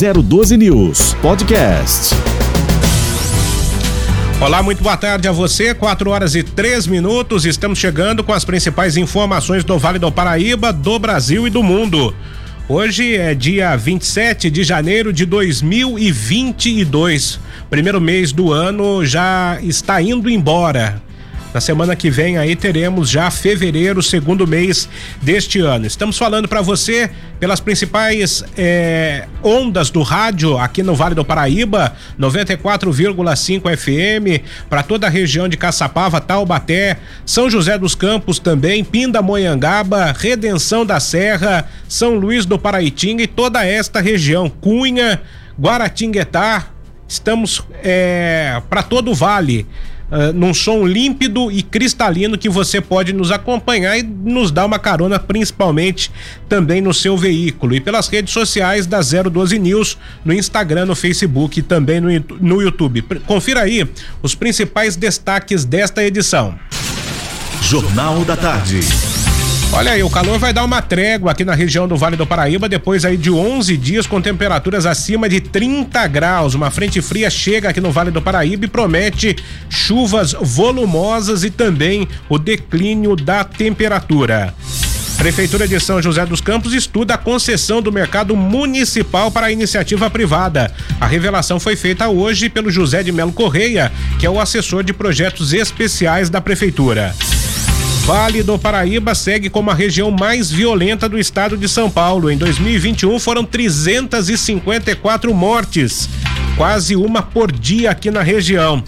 012 News Podcast. Olá, muito boa tarde a você. 4 horas e três minutos. Estamos chegando com as principais informações do Vale do Paraíba, do Brasil e do mundo. Hoje é dia 27 de janeiro de 2022. Primeiro mês do ano já está indo embora. Na semana que vem aí teremos já fevereiro, segundo mês deste ano. Estamos falando para você pelas principais eh, ondas do rádio aqui no Vale do Paraíba, 94,5 FM, para toda a região de Caçapava, Taubaté, São José dos Campos também, Pindamonhangaba, Redenção da Serra, São Luís do Paraitinga e toda esta região, Cunha, Guaratinguetá, estamos eh, para todo o vale uh, num som límpido e cristalino que você pode nos acompanhar e nos dar uma carona, principalmente também no seu veículo. E pelas redes sociais da 012 News, no Instagram, no Facebook e também no, no YouTube. Confira aí os principais destaques desta edição. Jornal da Tarde. Olha aí, o calor vai dar uma trégua aqui na região do Vale do Paraíba depois aí de 11 dias com temperaturas acima de 30 graus. Uma frente fria chega aqui no Vale do Paraíba e promete chuvas volumosas e também o declínio da temperatura. Prefeitura de São José dos Campos estuda a concessão do mercado municipal para a iniciativa privada. A revelação foi feita hoje pelo José de Melo Correia, que é o assessor de projetos especiais da prefeitura. Vale do Paraíba segue como a região mais violenta do estado de São Paulo. Em 2021 foram 354 mortes, quase uma por dia aqui na região.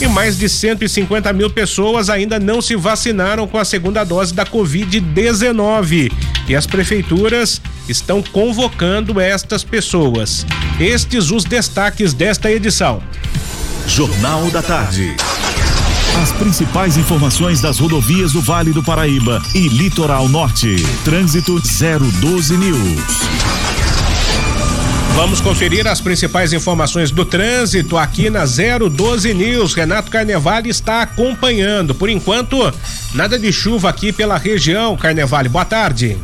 E mais de 150 mil pessoas ainda não se vacinaram com a segunda dose da Covid-19. E as prefeituras estão convocando estas pessoas. Estes os destaques desta edição. Jornal da Tarde. As principais informações das rodovias do Vale do Paraíba e Litoral Norte. Trânsito 012 News. Vamos conferir as principais informações do trânsito aqui na 012 News. Renato Carnevale está acompanhando. Por enquanto, nada de chuva aqui pela região. Carnevale, boa tarde.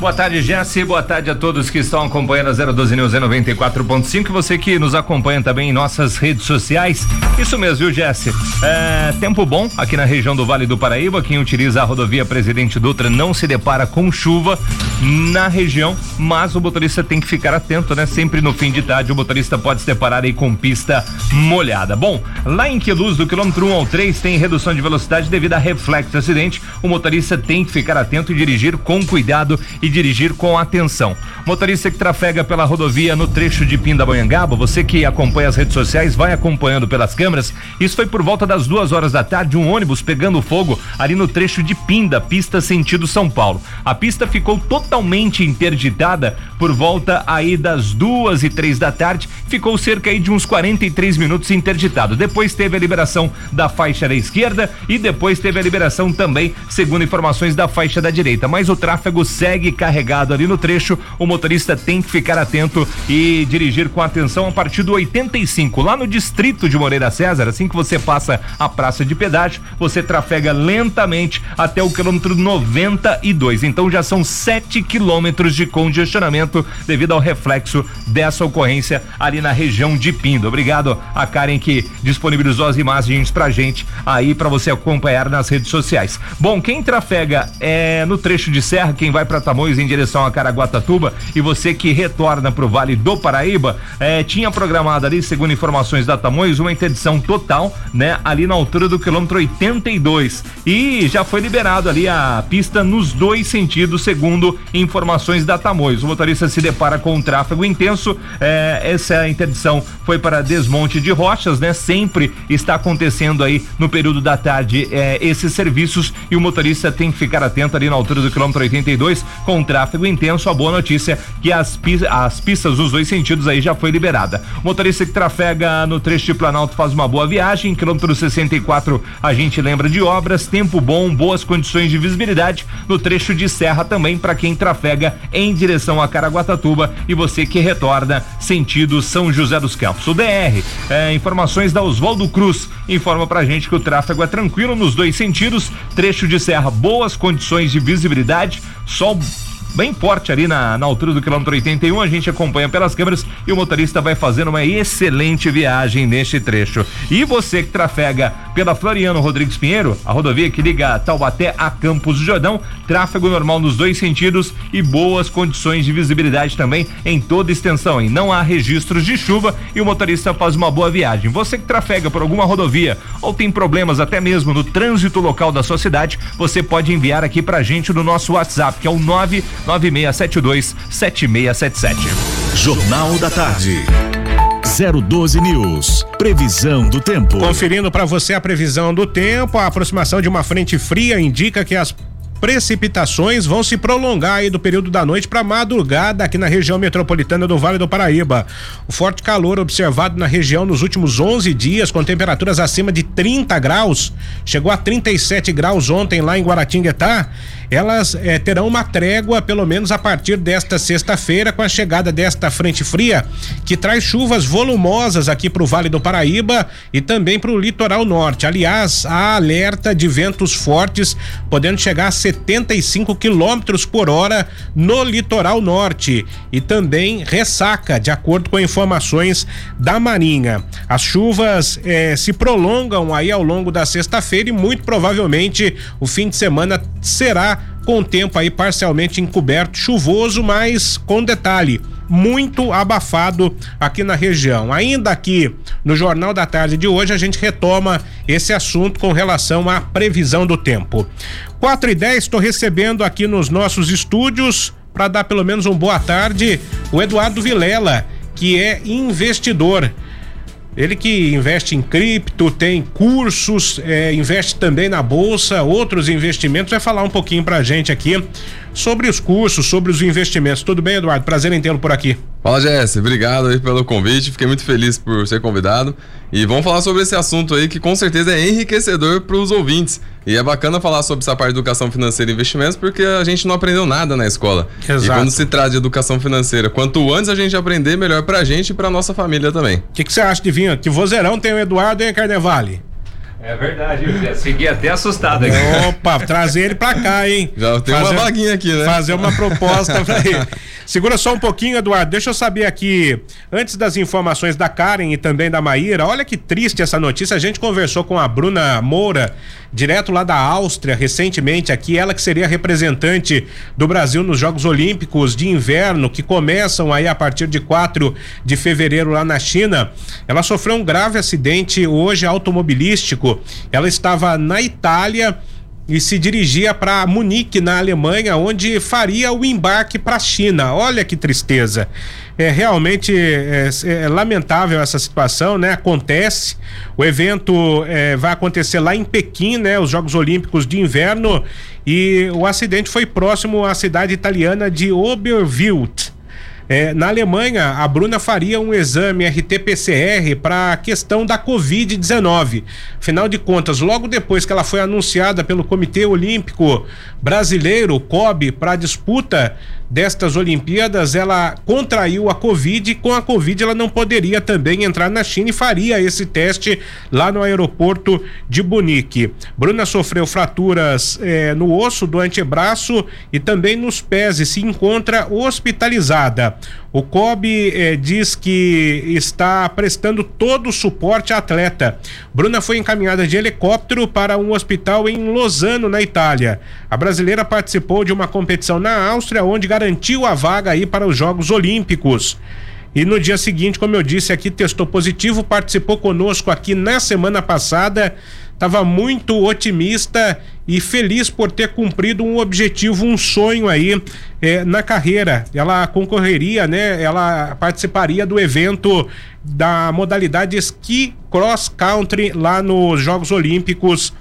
Boa tarde, Jesse. Boa tarde a todos que estão acompanhando a 012 News 94.5. Você que nos acompanha também em nossas redes sociais. Isso mesmo, viu, Jesse? É, tempo bom aqui na região do Vale do Paraíba. Quem utiliza a rodovia Presidente Dutra não se depara com chuva na região, mas o motorista tem que ficar atento, né? Sempre no fim de tarde o motorista pode se deparar aí com pista molhada. Bom, lá em Queluz, do quilômetro 1 ao 3, tem redução de velocidade devido a reflexo acidente. O motorista tem que ficar atento e dirigir com cuidado e dirigir com atenção. Motorista que trafega pela rodovia no trecho de Pindamonhangaba, você que acompanha as redes sociais, vai acompanhando pelas câmeras. Isso foi por volta das duas horas da tarde, um ônibus pegando fogo ali no trecho de Pinda, pista sentido São Paulo. A pista ficou totalmente interditada por volta aí das duas e três da tarde, ficou cerca aí de uns 43 minutos interditado. Depois teve a liberação da faixa da esquerda e depois teve a liberação também, segundo informações da faixa da direita. Mas o tráfego segue carregado ali no trecho, o motorista tem que ficar atento e dirigir com atenção a partir do 85, lá no distrito de Moreira César, assim que você passa a praça de pedágio, você trafega lentamente até o quilômetro 92. Então já são 7 quilômetros de congestionamento devido ao reflexo dessa ocorrência ali na região de Pindo. Obrigado a Karen que disponibilizou as imagens pra gente aí para você acompanhar nas redes sociais. Bom, quem trafega é no trecho de serra, quem vai para Tamoios em direção a Caraguatatuba e você que retorna para o Vale do Paraíba, eh, tinha programado ali, segundo informações da Tamoios, uma interdição total, né, ali na altura do quilômetro 82 e já foi liberado ali a pista nos dois sentidos, segundo informações da Tamoios. O motorista se depara com um tráfego intenso, eh, essa interdição foi para desmonte de rochas, né? Sempre está acontecendo aí no período da tarde eh, esses serviços e o motorista tem que ficar atento ali na altura do quilômetro 82 com tráfego intenso. A boa notícia é que as, as pistas nos dois sentidos aí já foi liberada. O motorista que trafega no trecho de Planalto faz uma boa viagem. Quilômetro 64 a gente lembra de obras, tempo bom, boas condições de visibilidade no trecho de Serra também para quem trafega em direção a Caraguatatuba e você que retorna sentido São José dos Campos. O DR, é, informações da Oswaldo Cruz, informa pra gente que o tráfego é tranquilo nos dois sentidos, trecho de serra, boas condições de visibilidade, sol bem forte ali na, na altura do quilômetro 81. A gente acompanha pelas câmeras e o motorista vai fazendo uma excelente viagem neste trecho. E você que trafega pela Floriano Rodrigues Pinheiro, a rodovia que liga Taubaté a Campos do Jordão, tráfego normal nos dois sentidos e boas condições de visibilidade também em toda extensão. E não há registros de chuva e o motorista faz uma boa viagem. Você que trafega por alguma rodovia ou tem problemas até mesmo no trânsito local da sua cidade, você pode enviar aqui pra gente no nosso WhatsApp, que é o 99672 7677. Jornal da Tarde. 012 News. Previsão do tempo. Conferindo para você a previsão do tempo, a aproximação de uma frente fria indica que as precipitações vão se prolongar aí do período da noite para madrugada aqui na região metropolitana do Vale do Paraíba. O forte calor observado na região nos últimos 11 dias, com temperaturas acima de 30 graus, chegou a 37 graus ontem lá em Guaratinguetá elas eh, terão uma trégua pelo menos a partir desta sexta-feira com a chegada desta frente fria que traz chuvas volumosas aqui para o Vale do Paraíba e também para o litoral norte. Aliás, há alerta de ventos fortes podendo chegar a 75 quilômetros por hora no litoral norte e também ressaca, de acordo com informações da Marinha. As chuvas eh, se prolongam aí ao longo da sexta-feira e muito provavelmente o fim de semana será com o tempo aí parcialmente encoberto, chuvoso, mas com detalhe muito abafado aqui na região. Ainda aqui no Jornal da Tarde de hoje a gente retoma esse assunto com relação à previsão do tempo. 4 e 10 estou recebendo aqui nos nossos estúdios para dar pelo menos um boa tarde o Eduardo Vilela, que é investidor. Ele que investe em cripto, tem cursos, é, investe também na bolsa, outros investimentos. Vai falar um pouquinho pra gente aqui sobre os cursos, sobre os investimentos. Tudo bem, Eduardo? Prazer em tê-lo por aqui. Fala, Jesse. Obrigado aí pelo convite. Fiquei muito feliz por ser convidado. E vamos falar sobre esse assunto aí que com certeza é enriquecedor para os ouvintes. E é bacana falar sobre essa parte de educação financeira e investimentos porque a gente não aprendeu nada na escola. Exato. E quando se trata de educação financeira, quanto antes a gente aprender, melhor para a gente e para nossa família também. O que, você acha de vir? Que vozeirão tem o Eduardo e o Carnevale? É verdade, eu já segui até assustado aqui. Opa, trazer ele pra cá, hein? Já tem fazer, uma vaguinha aqui, né? Fazer uma proposta pra ele. Segura só um pouquinho, Eduardo. Deixa eu saber aqui, antes das informações da Karen e também da Maíra, olha que triste essa notícia. A gente conversou com a Bruna Moura, direto lá da Áustria, recentemente aqui, ela que seria representante do Brasil nos Jogos Olímpicos de Inverno, que começam aí a partir de 4 de fevereiro lá na China. Ela sofreu um grave acidente hoje automobilístico. Ela estava na Itália e se dirigia para Munique, na Alemanha, onde faria o embarque para a China. Olha que tristeza. É realmente é, é, lamentável essa situação, né? Acontece. O evento é, vai acontecer lá em Pequim, né? Os Jogos Olímpicos de Inverno e o acidente foi próximo à cidade italiana de Oberwild. É, na Alemanha, a Bruna faria um exame RT-PCR para a questão da Covid-19. Afinal de contas, logo depois que ela foi anunciada pelo Comitê Olímpico Brasileiro, COB, para a disputa destas Olimpíadas, ela contraiu a Covid e com a Covid ela não poderia também entrar na China e faria esse teste lá no aeroporto de Bunique. Bruna sofreu fraturas eh, no osso do antebraço e também nos pés e se encontra hospitalizada. O COB eh, diz que está prestando todo o suporte à atleta. Bruna foi encaminhada de helicóptero para um hospital em Lozano, na Itália. A brasileira participou de uma competição na Áustria, onde garantiu a vaga aí para os Jogos Olímpicos. E no dia seguinte, como eu disse aqui, testou positivo, participou conosco aqui na semana passada estava muito otimista e feliz por ter cumprido um objetivo, um sonho aí eh, na carreira. Ela concorreria, né? Ela participaria do evento da modalidade esqui cross country lá nos Jogos Olímpicos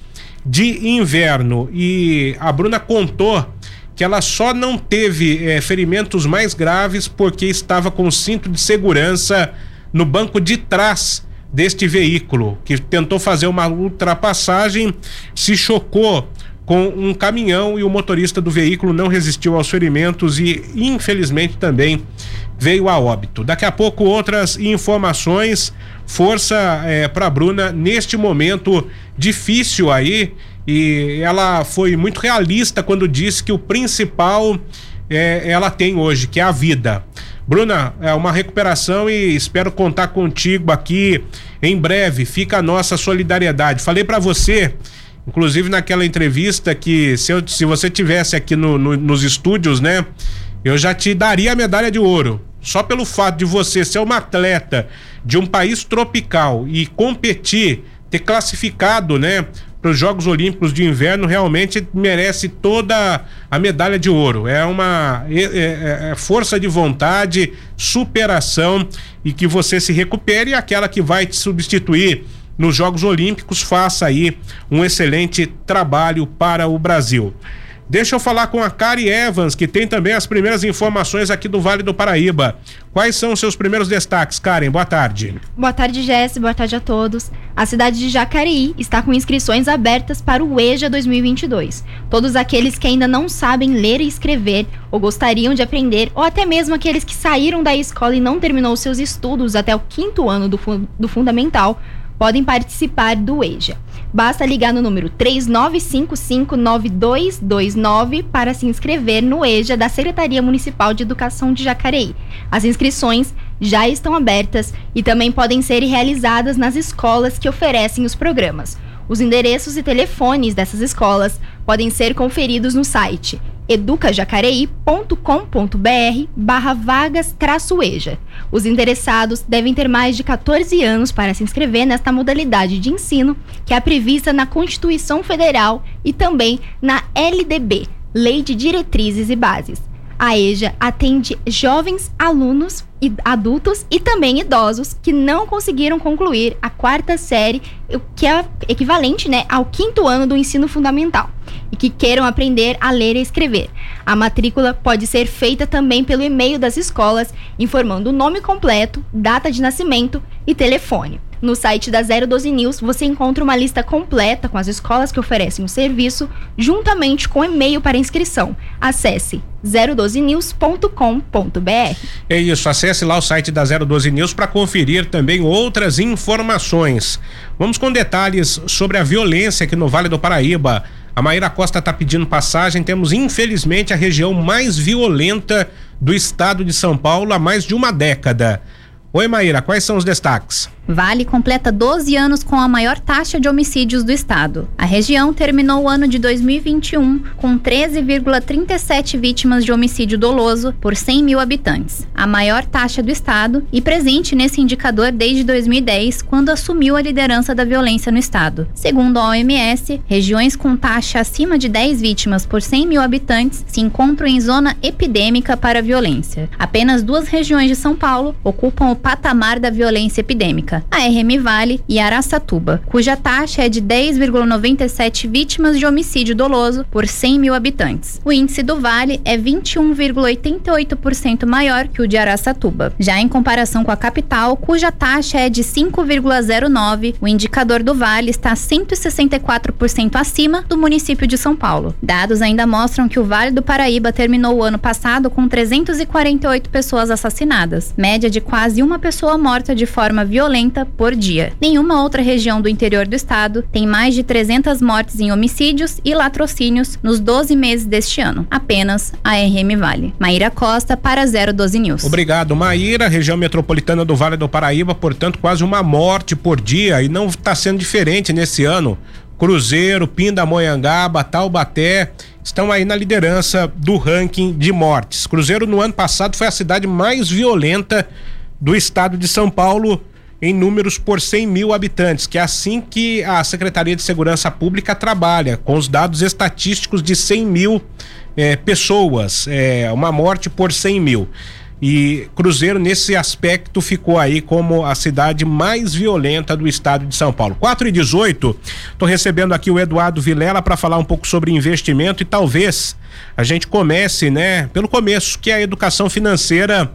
de Inverno. E a Bruna contou que ela só não teve eh, ferimentos mais graves porque estava com cinto de segurança no banco de trás deste veículo, que tentou fazer uma ultrapassagem, se chocou com um caminhão e o motorista do veículo não resistiu aos ferimentos e, infelizmente, também veio a óbito. Daqui a pouco, outras informações. Força é, para Bruna neste momento difícil aí. E ela foi muito realista quando disse que o principal é, ela tem hoje, que é a vida. Bruna, é uma recuperação e espero contar contigo aqui em breve. Fica a nossa solidariedade. Falei para você, inclusive naquela entrevista, que se, eu, se você tivesse aqui no, no, nos estúdios, né, eu já te daria a medalha de ouro. Só pelo fato de você ser uma atleta de um país tropical e competir, ter classificado, né, para os Jogos Olímpicos de Inverno realmente merece toda a medalha de ouro. É uma é, é, é força de vontade, superação e que você se recupere e aquela que vai te substituir nos Jogos Olímpicos faça aí um excelente trabalho para o Brasil. Deixa eu falar com a Kari Evans, que tem também as primeiras informações aqui do Vale do Paraíba. Quais são os seus primeiros destaques, Karen? Boa tarde. Boa tarde, Jesse. Boa tarde a todos. A cidade de Jacareí está com inscrições abertas para o EJA 2022. Todos aqueles que ainda não sabem ler e escrever, ou gostariam de aprender, ou até mesmo aqueles que saíram da escola e não terminou seus estudos até o quinto ano do, do fundamental, podem participar do EJA. Basta ligar no número 39559229 para se inscrever no EJA da Secretaria Municipal de Educação de Jacareí. As inscrições já estão abertas e também podem ser realizadas nas escolas que oferecem os programas. Os endereços e telefones dessas escolas podem ser conferidos no site educajacareí.com.br barra vagas traçoeja. Os interessados devem ter mais de 14 anos para se inscrever nesta modalidade de ensino, que é prevista na Constituição Federal e também na LDB, Lei de Diretrizes e Bases. A EJA atende jovens alunos adultos e também idosos que não conseguiram concluir a quarta série, o que é equivalente né, ao quinto ano do ensino fundamental, e que queiram aprender a ler e escrever. A matrícula pode ser feita também pelo e-mail das escolas, informando o nome completo, data de nascimento e telefone. No site da 012 News você encontra uma lista completa com as escolas que oferecem o serviço, juntamente com e-mail para inscrição. Acesse 012news.com.br. É isso, acesse lá o site da 012 News para conferir também outras informações. Vamos com detalhes sobre a violência aqui no Vale do Paraíba. A Maíra Costa está pedindo passagem. Temos, infelizmente, a região mais violenta do estado de São Paulo há mais de uma década. Oi, Maíra, quais são os destaques? Vale completa 12 anos com a maior taxa de homicídios do estado. A região terminou o ano de 2021 com 13,37 vítimas de homicídio doloso por 100 mil habitantes, a maior taxa do estado e presente nesse indicador desde 2010, quando assumiu a liderança da violência no estado. Segundo a OMS, regiões com taxa acima de 10 vítimas por 100 mil habitantes se encontram em zona epidêmica para a violência. Apenas duas regiões de São Paulo ocupam o patamar da violência epidêmica a RM Vale e Araçatuba, cuja taxa é de 10,97 vítimas de homicídio doloso por 100 mil habitantes. O índice do Vale é 21,88% maior que o de Araçatuba. Já em comparação com a capital, cuja taxa é de 5,09, o indicador do Vale está 164% acima do município de São Paulo. Dados ainda mostram que o Vale do Paraíba terminou o ano passado com 348 pessoas assassinadas, média de quase uma pessoa morta de forma violenta por dia. Nenhuma outra região do interior do estado tem mais de 300 mortes em homicídios e latrocínios nos 12 meses deste ano. Apenas a RM Vale. Maíra Costa para 012 News. Obrigado, Maíra. Região metropolitana do Vale do Paraíba, portanto, quase uma morte por dia e não está sendo diferente nesse ano. Cruzeiro, Pindamonhangaba, Taubaté estão aí na liderança do ranking de mortes. Cruzeiro no ano passado foi a cidade mais violenta do estado de São Paulo em números por 100 mil habitantes, que é assim que a Secretaria de Segurança Pública trabalha, com os dados estatísticos de 100 mil é, pessoas, é, uma morte por 100 mil. E Cruzeiro, nesse aspecto, ficou aí como a cidade mais violenta do estado de São Paulo. 4 e 18, estou recebendo aqui o Eduardo Vilela para falar um pouco sobre investimento e talvez a gente comece, né, pelo começo, que é a educação financeira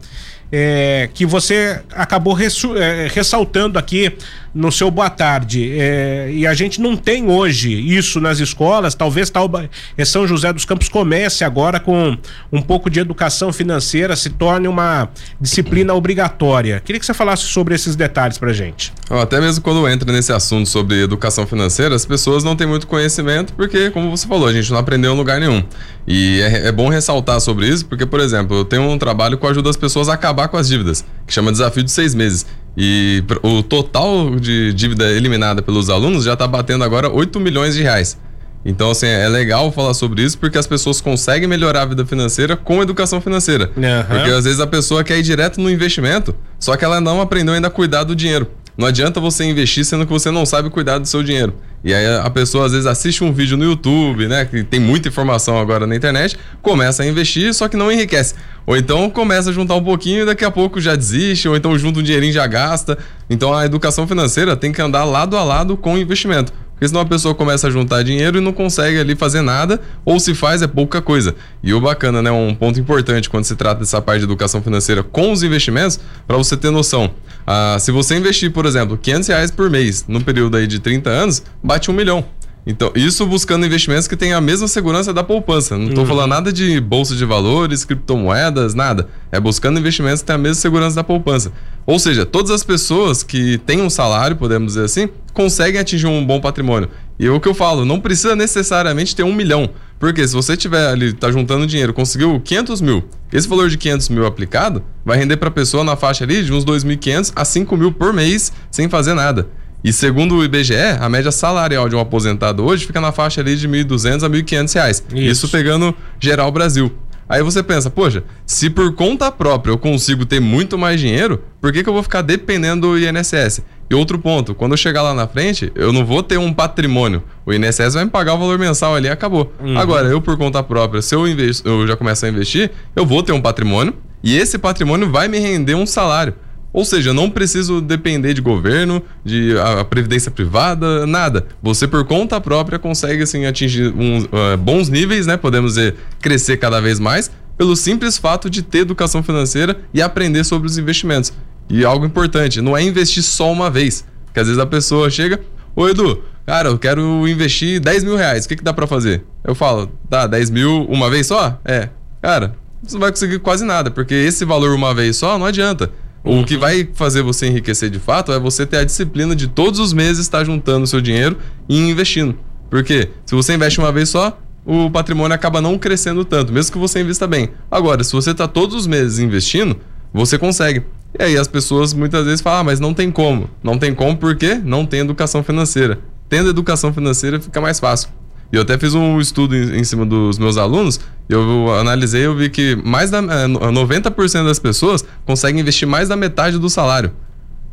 é, que você acabou é, ressaltando aqui no seu boa tarde. É, e a gente não tem hoje isso nas escolas, talvez tal, é, São José dos Campos comece agora com um pouco de educação financeira, se torne uma disciplina obrigatória. Queria que você falasse sobre esses detalhes pra gente. Até mesmo quando entra nesse assunto sobre educação financeira, as pessoas não têm muito conhecimento porque, como você falou, a gente não aprendeu em lugar nenhum. E é, é bom ressaltar sobre isso porque, por exemplo, eu tenho um trabalho que ajuda as pessoas a acabar com as dívidas, que chama Desafio de Seis Meses. E o total de dívida eliminada pelos alunos já está batendo agora 8 milhões de reais. Então, assim, é legal falar sobre isso porque as pessoas conseguem melhorar a vida financeira com educação financeira. Uhum. Porque às vezes a pessoa quer ir direto no investimento, só que ela não aprendeu ainda a cuidar do dinheiro. Não adianta você investir sendo que você não sabe cuidar do seu dinheiro. E aí a pessoa às vezes assiste um vídeo no YouTube, né? Que tem muita informação agora na internet, começa a investir, só que não enriquece. Ou então começa a juntar um pouquinho e daqui a pouco já desiste, ou então junta um dinheirinho e já gasta. Então a educação financeira tem que andar lado a lado com o investimento. Porque senão a pessoa começa a juntar dinheiro e não consegue ali fazer nada, ou se faz é pouca coisa. E o bacana, né? Um ponto importante quando se trata dessa parte de educação financeira com os investimentos, para você ter noção. Ah, se você investir, por exemplo, 500 reais por mês no período aí de 30 anos, bate um milhão. Então, isso buscando investimentos que tenham a mesma segurança da poupança. Não estou uhum. falando nada de bolsa de valores, criptomoedas, nada. É buscando investimentos que tenham a mesma segurança da poupança. Ou seja, todas as pessoas que têm um salário, podemos dizer assim, conseguem atingir um bom patrimônio. E é o que eu falo, não precisa necessariamente ter um milhão. Porque se você tiver ali, tá juntando dinheiro, conseguiu 500 mil, esse valor de 500 mil aplicado vai render para a pessoa na faixa ali de uns 2.500 a 5 mil por mês sem fazer nada. E segundo o IBGE, a média salarial de um aposentado hoje fica na faixa ali de 1.200 a 1.500 reais. Isso. Isso pegando geral Brasil. Aí você pensa, poxa, se por conta própria eu consigo ter muito mais dinheiro, por que, que eu vou ficar dependendo do INSS? E outro ponto, quando eu chegar lá na frente, eu não vou ter um patrimônio. O INSS vai me pagar o valor mensal ali e acabou. Uhum. Agora, eu por conta própria, se eu, investo, eu já começo a investir, eu vou ter um patrimônio e esse patrimônio vai me render um salário. Ou seja, não preciso depender de governo, de a, a previdência privada, nada. Você por conta própria consegue assim atingir uns, uh, bons níveis, né? Podemos dizer, crescer cada vez mais pelo simples fato de ter educação financeira e aprender sobre os investimentos. E algo importante, não é investir só uma vez. Porque às vezes a pessoa chega, ô Edu, cara, eu quero investir 10 mil reais, o que, que dá para fazer? Eu falo, tá, 10 mil uma vez só? É. Cara, você não vai conseguir quase nada, porque esse valor uma vez só não adianta. O que vai fazer você enriquecer de fato é você ter a disciplina de todos os meses estar juntando seu dinheiro e investindo. Porque se você investe uma vez só, o patrimônio acaba não crescendo tanto, mesmo que você invista bem. Agora, se você está todos os meses investindo, você consegue. E aí as pessoas muitas vezes falam, ah, mas não tem como. Não tem como porque não tem educação financeira. Tendo educação financeira fica mais fácil. E eu até fiz um estudo em, em cima dos meus alunos, eu analisei e eu vi que mais da 90% é, das pessoas conseguem investir mais da metade do salário.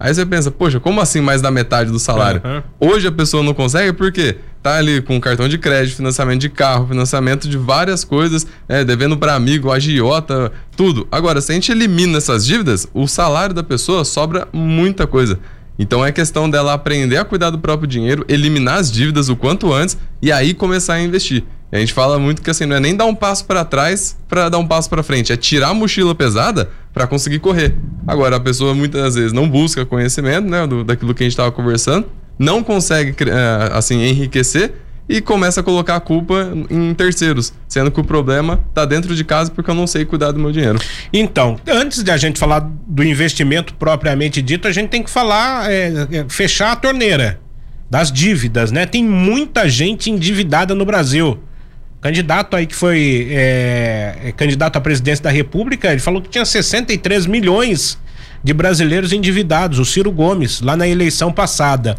Aí você pensa, poxa, como assim mais da metade do salário? Uhum. Hoje a pessoa não consegue porque tá ali com cartão de crédito, financiamento de carro, financiamento de várias coisas, é, devendo para amigo, agiota, tudo. Agora, se a gente elimina essas dívidas, o salário da pessoa sobra muita coisa. Então é questão dela aprender a cuidar do próprio dinheiro, eliminar as dívidas o quanto antes e aí começar a investir. E a gente fala muito que assim, não é nem dar um passo para trás para dar um passo para frente, é tirar a mochila pesada para conseguir correr. Agora, a pessoa muitas vezes não busca conhecimento, né, do, daquilo que a gente estava conversando, não consegue eh, assim enriquecer e começa a colocar a culpa em terceiros, sendo que o problema está dentro de casa porque eu não sei cuidar do meu dinheiro. Então, antes de a gente falar do investimento propriamente dito, a gente tem que falar, é, é, fechar a torneira das dívidas, né? Tem muita gente endividada no Brasil. Candidato aí que foi é, é candidato à presidência da República, ele falou que tinha 63 milhões de brasileiros endividados, o Ciro Gomes, lá na eleição passada.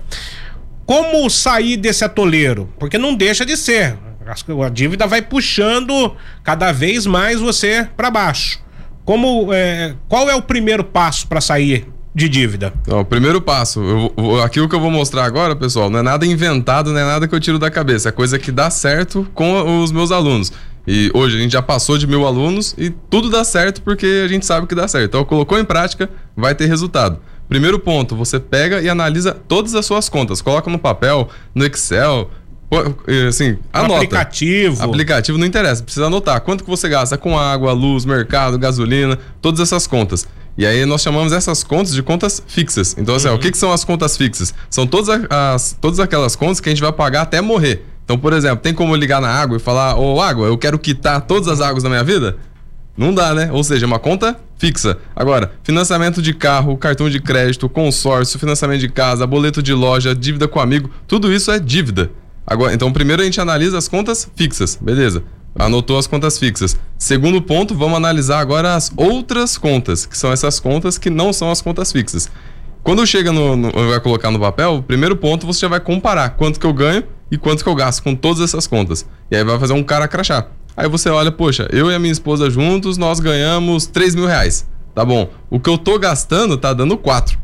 Como sair desse atoleiro? Porque não deixa de ser. A dívida vai puxando cada vez mais você para baixo. Como, é, qual é o primeiro passo para sair de dívida? o primeiro passo, eu, aquilo que eu vou mostrar agora, pessoal, não é nada inventado, não é nada que eu tiro da cabeça, é coisa que dá certo com os meus alunos. E hoje a gente já passou de mil alunos e tudo dá certo porque a gente sabe que dá certo. Então, colocou em prática, vai ter resultado. Primeiro ponto, você pega e analisa todas as suas contas, coloca no papel, no Excel, assim, anota. aplicativo. Aplicativo não interessa, precisa anotar quanto que você gasta com água, luz, mercado, gasolina, todas essas contas. E aí nós chamamos essas contas de contas fixas. Então, assim, uhum. ó, o que, que são as contas fixas? São todas, as, todas aquelas contas que a gente vai pagar até morrer. Então, por exemplo, tem como ligar na água e falar, ô água, eu quero quitar todas as águas da minha vida? Não dá, né? Ou seja, uma conta fixa. Agora, financiamento de carro, cartão de crédito, consórcio, financiamento de casa, boleto de loja, dívida com amigo, tudo isso é dívida. Agora, então primeiro a gente analisa as contas fixas, beleza? Anotou as contas fixas. Segundo ponto, vamos analisar agora as outras contas, que são essas contas que não são as contas fixas. Quando chega no, no vai colocar no papel, o primeiro ponto você já vai comparar quanto que eu ganho e quanto que eu gasto com todas essas contas. E aí vai fazer um cara crachá. Aí você olha, poxa, eu e a minha esposa juntos, nós ganhamos 3 mil reais. Tá bom. O que eu tô gastando tá dando 4.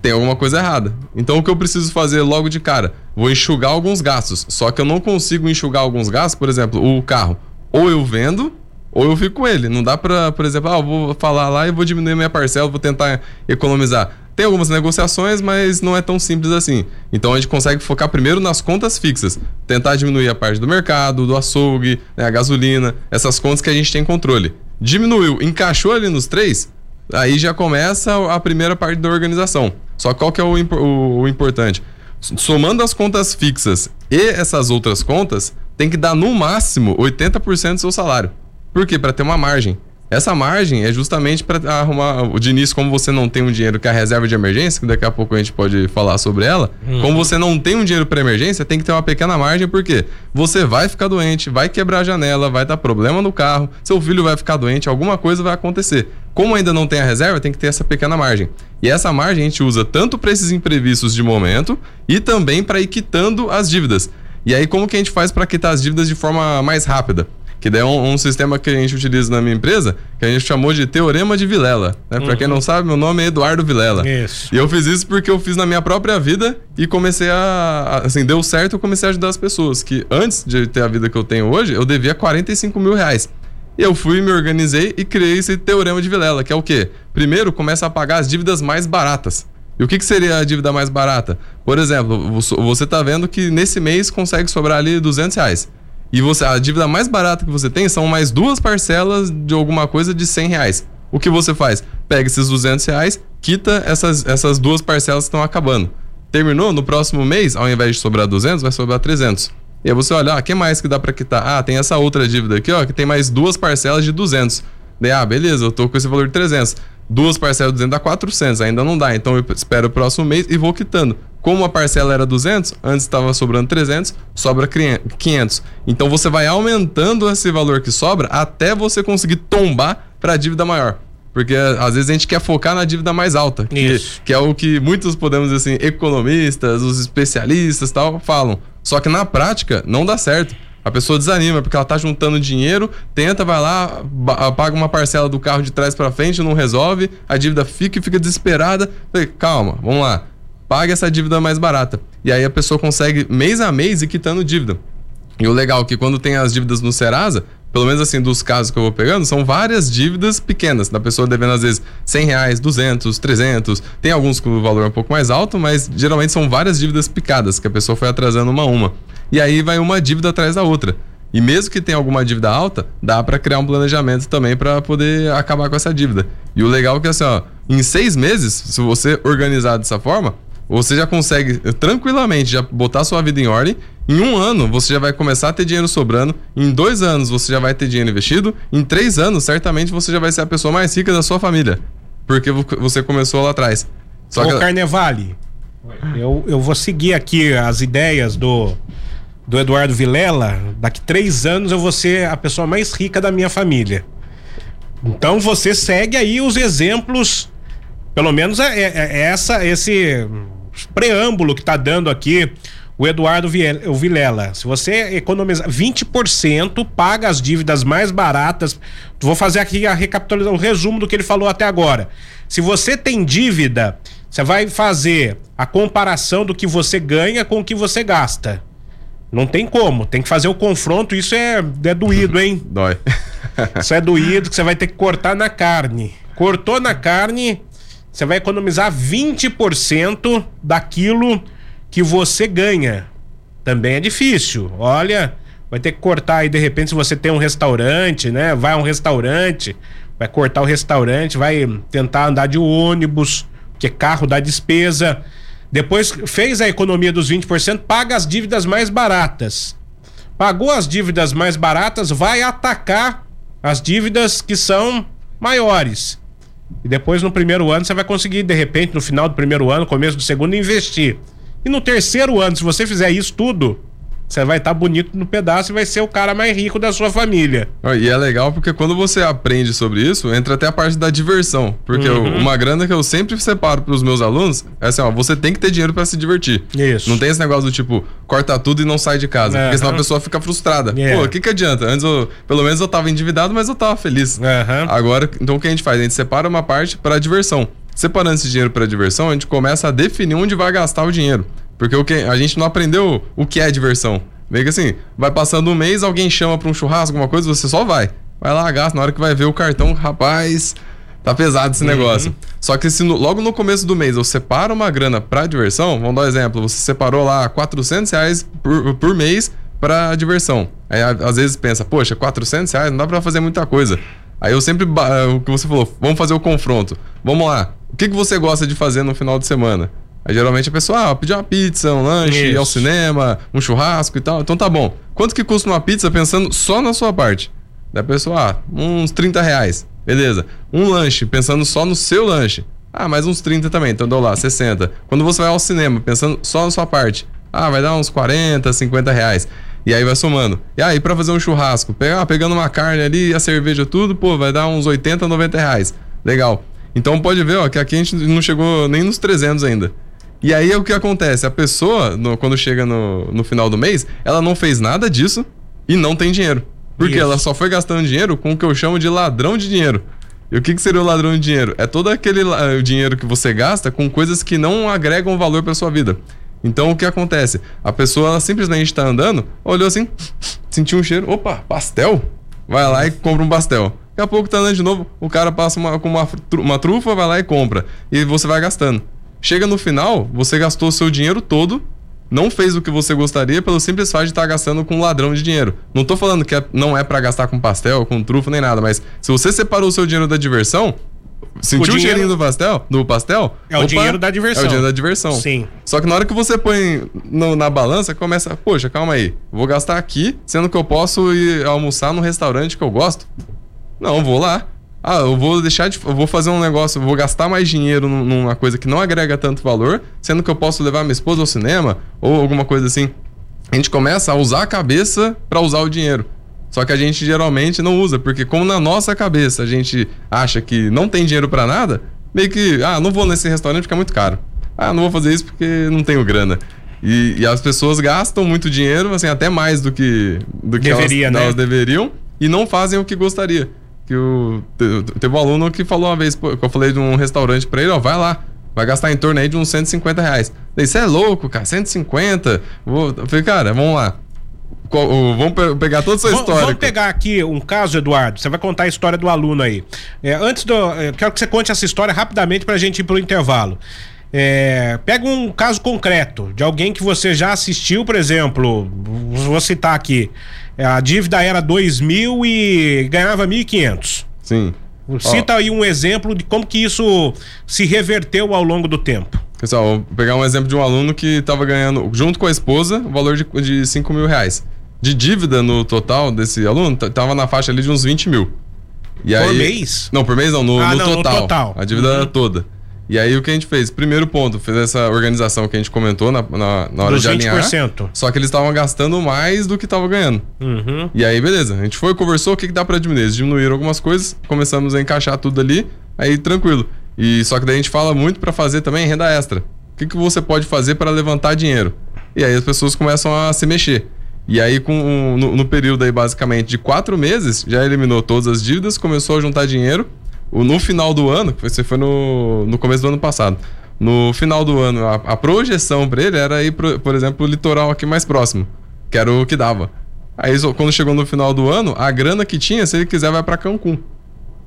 Tem alguma coisa errada. Então o que eu preciso fazer logo de cara? Vou enxugar alguns gastos. Só que eu não consigo enxugar alguns gastos, por exemplo, o carro. Ou eu vendo, ou eu fico com ele. Não dá pra, por exemplo, ah, eu vou falar lá e vou diminuir minha parcela, vou tentar economizar. Tem algumas negociações, mas não é tão simples assim. Então a gente consegue focar primeiro nas contas fixas, tentar diminuir a parte do mercado, do açougue, né, a gasolina, essas contas que a gente tem controle. Diminuiu, encaixou ali nos três, aí já começa a primeira parte da organização. Só qual que é o, o, o importante? Somando as contas fixas e essas outras contas, tem que dar no máximo 80% do seu salário. Por quê? Para ter uma margem. Essa margem é justamente para arrumar o de início, como você não tem um dinheiro que é a reserva de emergência, que daqui a pouco a gente pode falar sobre ela. Uhum. Como você não tem um dinheiro para emergência, tem que ter uma pequena margem, porque você vai ficar doente, vai quebrar a janela, vai dar problema no carro, seu filho vai ficar doente, alguma coisa vai acontecer. Como ainda não tem a reserva, tem que ter essa pequena margem. E essa margem a gente usa tanto para esses imprevistos de momento e também para ir quitando as dívidas. E aí, como que a gente faz para quitar as dívidas de forma mais rápida? Que daí é um, um, sistema que a gente utiliza na minha empresa, que a gente chamou de Teorema de Vilela. Né? Uhum. Para quem não sabe, meu nome é Eduardo Vilela. Isso. E eu fiz isso porque eu fiz na minha própria vida e comecei a. Assim, deu certo, eu comecei a ajudar as pessoas. Que antes de ter a vida que eu tenho hoje, eu devia 45 mil reais. Eu fui, me organizei e criei esse Teorema de Vilela, que é o quê? Primeiro, começa a pagar as dívidas mais baratas. E o que, que seria a dívida mais barata? Por exemplo, você está vendo que nesse mês consegue sobrar ali 200 reais. E você, a dívida mais barata que você tem são mais duas parcelas de alguma coisa de 100 reais. O que você faz? Pega esses 200 reais, quita essas, essas duas parcelas que estão acabando. Terminou? No próximo mês, ao invés de sobrar 200, vai sobrar 300. E aí você olha, ah, que mais que dá para quitar? Ah, tem essa outra dívida aqui, ó, que tem mais duas parcelas de 200. Daí, ah, beleza, eu tô com esse valor de 300. Duas parcelas de 200 dá 400, ainda não dá. Então eu espero o próximo mês e vou quitando. Como a parcela era 200, antes estava sobrando 300, sobra 500. Então você vai aumentando esse valor que sobra até você conseguir tombar para a dívida maior. Porque às vezes a gente quer focar na dívida mais alta, que, que, é o que muitos podemos dizer assim, economistas, os especialistas tal, falam. Só que na prática não dá certo. A pessoa desanima porque ela tá juntando dinheiro, tenta, vai lá, paga uma parcela do carro de trás para frente, não resolve, a dívida fica e fica desesperada. Falei, calma, vamos lá pague essa dívida mais barata. E aí a pessoa consegue mês a mês ir quitando dívida. E o legal é que quando tem as dívidas no Serasa, pelo menos assim, dos casos que eu vou pegando, são várias dívidas pequenas, da pessoa devendo às vezes 100 reais, 200, 300, tem alguns com o valor um pouco mais alto, mas geralmente são várias dívidas picadas, que a pessoa foi atrasando uma a uma. E aí vai uma dívida atrás da outra. E mesmo que tenha alguma dívida alta, dá para criar um planejamento também para poder acabar com essa dívida. E o legal é que assim, ó, em seis meses, se você organizar dessa forma, você já consegue tranquilamente já botar sua vida em ordem. Em um ano, você já vai começar a ter dinheiro sobrando. Em dois anos, você já vai ter dinheiro investido. Em três anos, certamente você já vai ser a pessoa mais rica da sua família. Porque você começou lá atrás. Só Ô, que... Carnevale, eu, eu vou seguir aqui as ideias do, do Eduardo Vilela. Daqui três anos eu vou ser a pessoa mais rica da minha família. Então você segue aí os exemplos. Pelo menos é, é, é essa, esse preâmbulo que está dando aqui o Eduardo Vilela. Se você economizar 20%, paga as dívidas mais baratas. Vou fazer aqui a recapitulação, o resumo do que ele falou até agora. Se você tem dívida, você vai fazer a comparação do que você ganha com o que você gasta. Não tem como, tem que fazer o confronto. Isso é, é doído, hein? Dói. Isso é doído que você vai ter que cortar na carne. Cortou na carne, você vai economizar 20% daquilo que você ganha. Também é difícil. Olha, vai ter que cortar aí de repente se você tem um restaurante, né? Vai a um restaurante, vai cortar o restaurante, vai tentar andar de ônibus, porque carro dá despesa. Depois fez a economia dos 20%, paga as dívidas mais baratas. Pagou as dívidas mais baratas, vai atacar as dívidas que são maiores. E depois no primeiro ano você vai conseguir, de repente, no final do primeiro ano, começo do segundo, investir. E no terceiro ano, se você fizer isso tudo, você vai estar tá bonito no pedaço e vai ser o cara mais rico da sua família. E é legal porque quando você aprende sobre isso, entra até a parte da diversão. Porque uhum. uma grana que eu sempre separo para os meus alunos é assim: ó, você tem que ter dinheiro para se divertir. Isso. Não tem esse negócio do tipo, corta tudo e não sai de casa. Uhum. Porque senão a pessoa fica frustrada. Yeah. Pô, o que, que adianta? Antes, eu, pelo menos eu tava endividado, mas eu tava feliz. Uhum. Agora, então o que a gente faz? A gente separa uma parte para diversão. Separando esse dinheiro para diversão, a gente começa a definir onde vai gastar o dinheiro. Porque o que, a gente não aprendeu o que é diversão. Meio que assim, vai passando um mês, alguém chama pra um churrasco, alguma coisa, você só vai. Vai lá, gasta, na hora que vai ver o cartão, rapaz, tá pesado esse uhum. negócio. Só que se no, logo no começo do mês eu separo uma grana pra diversão, vamos dar um exemplo, você separou lá 400 reais por, por mês pra diversão. Aí às vezes pensa, poxa, 400 reais não dá pra fazer muita coisa. Aí eu sempre, o que você falou, vamos fazer o confronto. Vamos lá, o que, que você gosta de fazer no final de semana? Aí geralmente a pessoa, ah, pedir uma pizza, um lanche, Isso. ir ao cinema, um churrasco e tal. Então tá bom. Quanto que custa uma pizza pensando só na sua parte? Da pessoa, ah, uns 30 reais. Beleza. Um lanche, pensando só no seu lanche. Ah, mais uns 30 também, então deu lá, 60. Quando você vai ao cinema, pensando só na sua parte. Ah, vai dar uns 40, 50 reais. E aí vai somando. E aí, pra fazer um churrasco, pegar, pegando uma carne ali, a cerveja, tudo, pô, vai dar uns 80, 90 reais. Legal. Então pode ver, ó, que aqui a gente não chegou nem nos 300 ainda. E aí o que acontece? A pessoa, no, quando chega no, no final do mês, ela não fez nada disso e não tem dinheiro. Porque Isso. ela só foi gastando dinheiro com o que eu chamo de ladrão de dinheiro. E o que, que seria o ladrão de dinheiro? É todo aquele uh, dinheiro que você gasta com coisas que não agregam valor para sua vida. Então o que acontece? A pessoa ela simplesmente está andando, olhou assim, sentiu um cheiro, opa, pastel? Vai lá e compra um pastel. Daqui a pouco tá andando de novo, o cara passa uma, com uma, uma trufa, vai lá e compra. E você vai gastando. Chega no final, você gastou seu dinheiro todo, não fez o que você gostaria pelo simples fato de estar tá gastando com um ladrão de dinheiro. Não tô falando que é, não é para gastar com pastel, com trufa nem nada, mas se você separou o seu dinheiro da diversão, sentiu o, o cheirinho do pastel, do pastel? É opa, o dinheiro da diversão. É o dinheiro da diversão. Sim. Só que na hora que você põe no, na balança, começa, poxa, calma aí, vou gastar aqui, sendo que eu posso ir almoçar no restaurante que eu gosto? Não, vou lá. Ah, eu vou deixar de. Eu vou fazer um negócio, eu vou gastar mais dinheiro numa coisa que não agrega tanto valor, sendo que eu posso levar minha esposa ao cinema ou alguma coisa assim. A gente começa a usar a cabeça para usar o dinheiro. Só que a gente geralmente não usa, porque como na nossa cabeça a gente acha que não tem dinheiro para nada, meio que, ah, não vou nesse restaurante porque é muito caro. Ah, não vou fazer isso porque não tenho grana. E, e as pessoas gastam muito dinheiro, assim, até mais do que, do que Deveria, elas, né? elas deveriam, e não fazem o que gostaria que o, teve um aluno que falou uma vez, que eu falei de um restaurante pra ele, ó, vai lá, vai gastar em torno aí de uns 150 reais. Daí, você é louco, cara, 150? Vou, eu falei, cara, vamos lá. Vamos pegar toda a sua história. Vamos pegar aqui um caso, Eduardo. Você vai contar a história do aluno aí. É, antes do. Eu quero que você conte essa história rapidamente pra gente ir pro intervalo. É, pega um caso concreto de alguém que você já assistiu, por exemplo, vou citar aqui. É, a dívida era 2 mil e ganhava 1.500. Sim. Cita aí um exemplo de como que isso se reverteu ao longo do tempo. Pessoal, vou pegar um exemplo de um aluno que estava ganhando, junto com a esposa, o valor de, de 5 mil reais. De dívida no total desse aluno, tava na faixa ali de uns 20 mil. E por aí, mês? Não, por mês não, no, ah, no não, total. No total. A dívida uhum. toda. E aí o que a gente fez? Primeiro ponto, fez essa organização que a gente comentou na, na, na hora Dos de alinhar. 20%. Só que eles estavam gastando mais do que estavam ganhando. Uhum. E aí, beleza. A gente foi, conversou, o que, que dá para diminuir? Eles diminuíram algumas coisas, começamos a encaixar tudo ali, aí tranquilo. E só que daí a gente fala muito para fazer também renda extra. O que, que você pode fazer para levantar dinheiro? E aí as pessoas começam a se mexer. E aí, com, no, no período aí, basicamente, de quatro meses, já eliminou todas as dívidas, começou a juntar dinheiro no final do ano, você foi no, no começo do ano passado. No final do ano, a, a projeção para ele era ir, pro, por exemplo, o litoral aqui mais próximo, que era o que dava. Aí, quando chegou no final do ano, a grana que tinha, se ele quiser, vai para Cancún.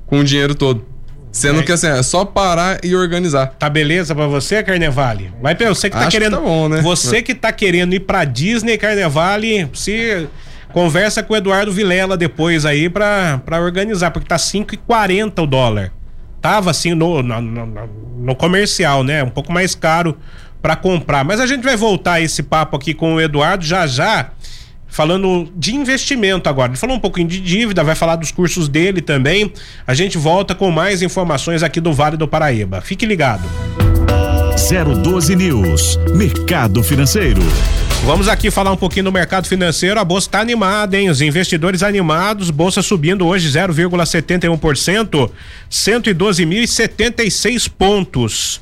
Com o dinheiro todo. Sendo é. que assim, é só parar e organizar. Tá beleza pra você, Carnevale? Vai, você que tá Acho querendo. Que tá bom, né? Você que tá querendo ir pra Disney, Carnevale, se Conversa com o Eduardo Vilela depois aí pra organizar, porque tá 5,40 o dólar. Tava assim no, no, no, no comercial, né? Um pouco mais caro para comprar. Mas a gente vai voltar esse papo aqui com o Eduardo já já falando de investimento agora. Ele falou um pouquinho de dívida, vai falar dos cursos dele também. A gente volta com mais informações aqui do Vale do Paraíba. Fique ligado. 012 News, Mercado Financeiro. Vamos aqui falar um pouquinho do mercado financeiro. A bolsa está animada, hein? Os investidores animados, bolsa subindo hoje 0,71%, 112.076 pontos.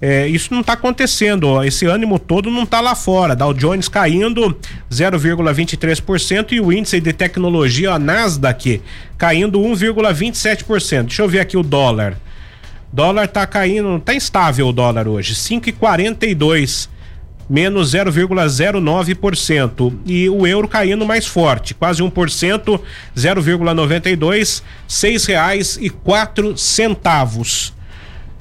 É, isso não está acontecendo, ó. esse ânimo todo não está lá fora. Dow Jones caindo 0,23% e o índice de tecnologia, a Nasdaq, caindo 1,27%. Deixa eu ver aqui o dólar. Dólar tá caindo, tá instável o dólar hoje, 5,42 menos 0,09% e o euro caindo mais forte, quase 1%, 0,92, seis reais e quatro centavos.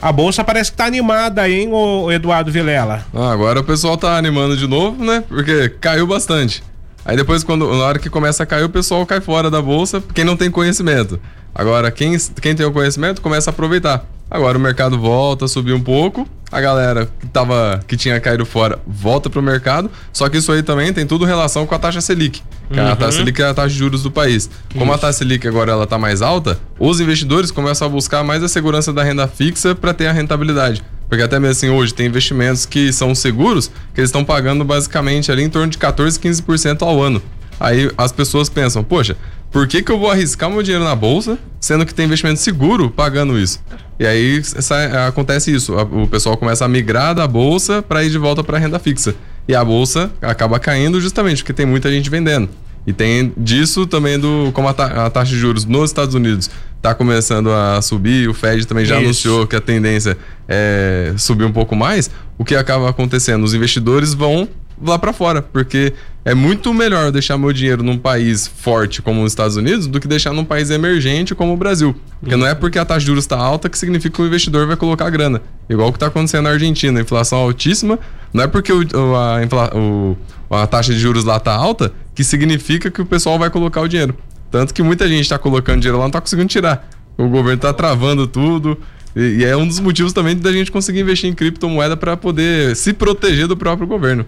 A bolsa parece que tá animada, hein, o Eduardo Vilela? Ah, agora o pessoal tá animando de novo, né? Porque caiu bastante. Aí depois, quando, na hora que começa a cair, o pessoal cai fora da bolsa, quem não tem conhecimento. Agora, quem, quem tem o conhecimento começa a aproveitar. Agora o mercado volta a subir um pouco, a galera que, tava, que tinha caído fora volta para o mercado, só que isso aí também tem tudo relação com a taxa Selic. Que uhum. A taxa Selic é a taxa de juros do país. Como isso. a taxa Selic agora ela tá mais alta, os investidores começam a buscar mais a segurança da renda fixa para ter a rentabilidade. Porque até mesmo assim, hoje tem investimentos que são seguros, que eles estão pagando basicamente ali em torno de 14, 15% ao ano. Aí as pessoas pensam, poxa, por que, que eu vou arriscar meu dinheiro na bolsa, sendo que tem investimento seguro pagando isso? E aí essa, acontece isso, o pessoal começa a migrar da bolsa para ir de volta para renda fixa. E a bolsa acaba caindo justamente porque tem muita gente vendendo. E tem disso também do como a, ta, a taxa de juros nos Estados Unidos está começando a subir, o Fed também já Isso. anunciou que a tendência é subir um pouco mais. O que acaba acontecendo? Os investidores vão lá para fora, porque é muito melhor deixar meu dinheiro num país forte como os Estados Unidos do que deixar num país emergente como o Brasil. Porque não é porque a taxa de juros está alta que significa que o investidor vai colocar grana. Igual o que está acontecendo na Argentina, inflação altíssima, não é porque o, a, infla, o, a taxa de juros lá está alta que significa que o pessoal vai colocar o dinheiro. Tanto que muita gente está colocando dinheiro lá não está conseguindo tirar. O governo está travando tudo. E, e, é um dos motivos também da gente conseguir investir em criptomoeda para poder se proteger do próprio governo.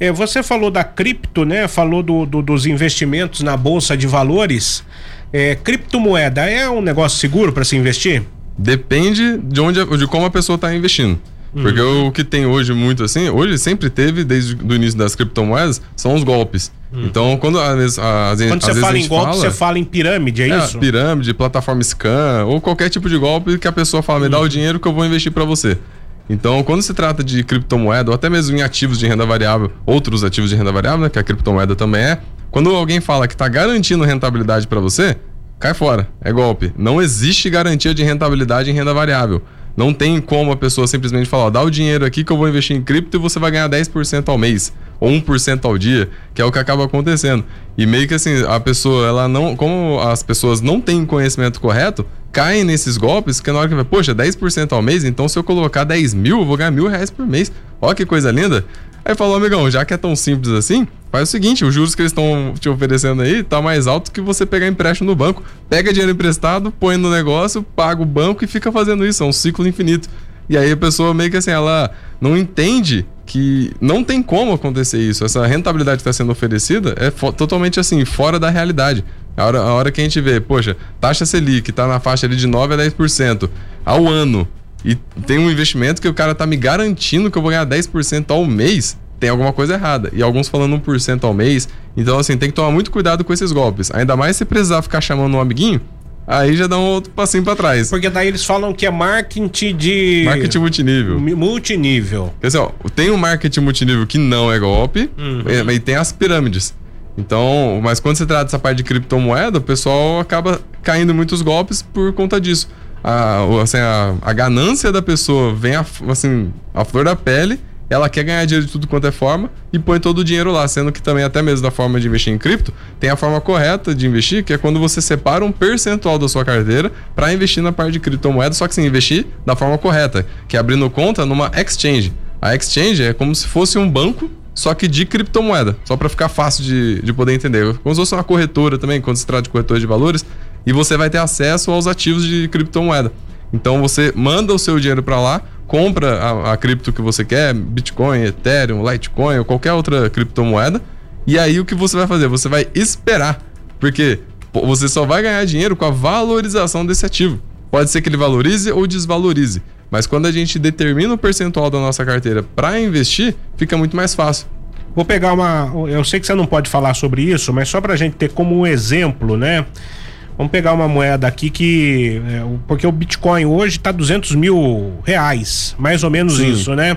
É, você falou da cripto, né? Falou do, do, dos investimentos na bolsa de valores. É, criptomoeda é um negócio seguro para se investir? Depende de onde, de como a pessoa está investindo. Porque uhum. o que tem hoje muito assim, hoje sempre teve, desde o início das criptomoedas, são os golpes. Uhum. Então, quando às, às, quando você fala em golpe, fala, você fala em pirâmide, é, é isso? Pirâmide, plataforma scan, ou qualquer tipo de golpe que a pessoa fala, me dá o uhum. dinheiro que eu vou investir para você. Então, quando se trata de criptomoeda, ou até mesmo em ativos de renda variável, outros ativos de renda variável, né, que a criptomoeda também é, quando alguém fala que está garantindo rentabilidade para você, cai fora, é golpe. Não existe garantia de rentabilidade em renda variável. Não tem como a pessoa simplesmente falar, dá o dinheiro aqui que eu vou investir em cripto e você vai ganhar 10% ao mês ou 1% ao dia, que é o que acaba acontecendo. E meio que assim, a pessoa, ela não, como as pessoas não têm conhecimento correto, caem nesses golpes que na hora que vai, poxa, 10% ao mês, então se eu colocar 10 mil, eu vou ganhar mil reais por mês. Olha que coisa linda. Aí falou, amigão, já que é tão simples assim, faz o seguinte, os juros que eles estão te oferecendo aí tá mais alto que você pegar empréstimo no banco. Pega dinheiro emprestado, põe no negócio, paga o banco e fica fazendo isso, é um ciclo infinito. E aí a pessoa meio que assim, ela não entende que não tem como acontecer isso. Essa rentabilidade que está sendo oferecida é totalmente assim, fora da realidade. A hora, a hora que a gente vê, poxa, taxa Selic está na faixa ali de 9 a 10% ao ano e tem um investimento que o cara tá me garantindo que eu vou ganhar 10% ao mês, tem alguma coisa errada. E alguns falando 1% ao mês. Então, assim, tem que tomar muito cuidado com esses golpes. Ainda mais se precisar ficar chamando um amiguinho, aí já dá um outro passinho pra trás. Porque daí eles falam que é marketing de. Marketing multinível. Multinível. Quer dizer, ó, tem um marketing multinível que não é golpe, uhum. e, e tem as pirâmides. Então, mas quando se trata dessa parte de criptomoeda, o pessoal acaba caindo muitos golpes por conta disso a, assim, a, a ganância da pessoa vem a, assim, a flor da pele, ela quer ganhar dinheiro de tudo quanto é forma e põe todo o dinheiro lá, sendo que também até mesmo da forma de investir em cripto, tem a forma correta de investir, que é quando você separa um percentual da sua carteira para investir na parte de criptomoeda, só que sim, investir da forma correta, que é abrindo conta numa exchange. A exchange é como se fosse um banco só que de criptomoeda, só para ficar fácil de, de poder entender. Como se fosse uma corretora também, quando se trata de corretora de valores, e você vai ter acesso aos ativos de criptomoeda. Então você manda o seu dinheiro para lá, compra a, a, cripto que você quer, Bitcoin, Ethereum, Litecoin ou qualquer outra criptomoeda, E aí o que você vai fazer? Você vai esperar, porque você só vai ganhar dinheiro com a valorização desse ativo. Pode ser que ele valorize ou desvalorize, mas quando a gente determina o percentual da nossa carteira para investir, fica muito mais fácil. Vou pegar uma. Eu sei que você não pode falar sobre isso, mas só para a gente ter como exemplo, né? Vamos pegar uma moeda aqui que. É, porque o Bitcoin hoje está 200 mil reais, mais ou menos Sim. isso, né?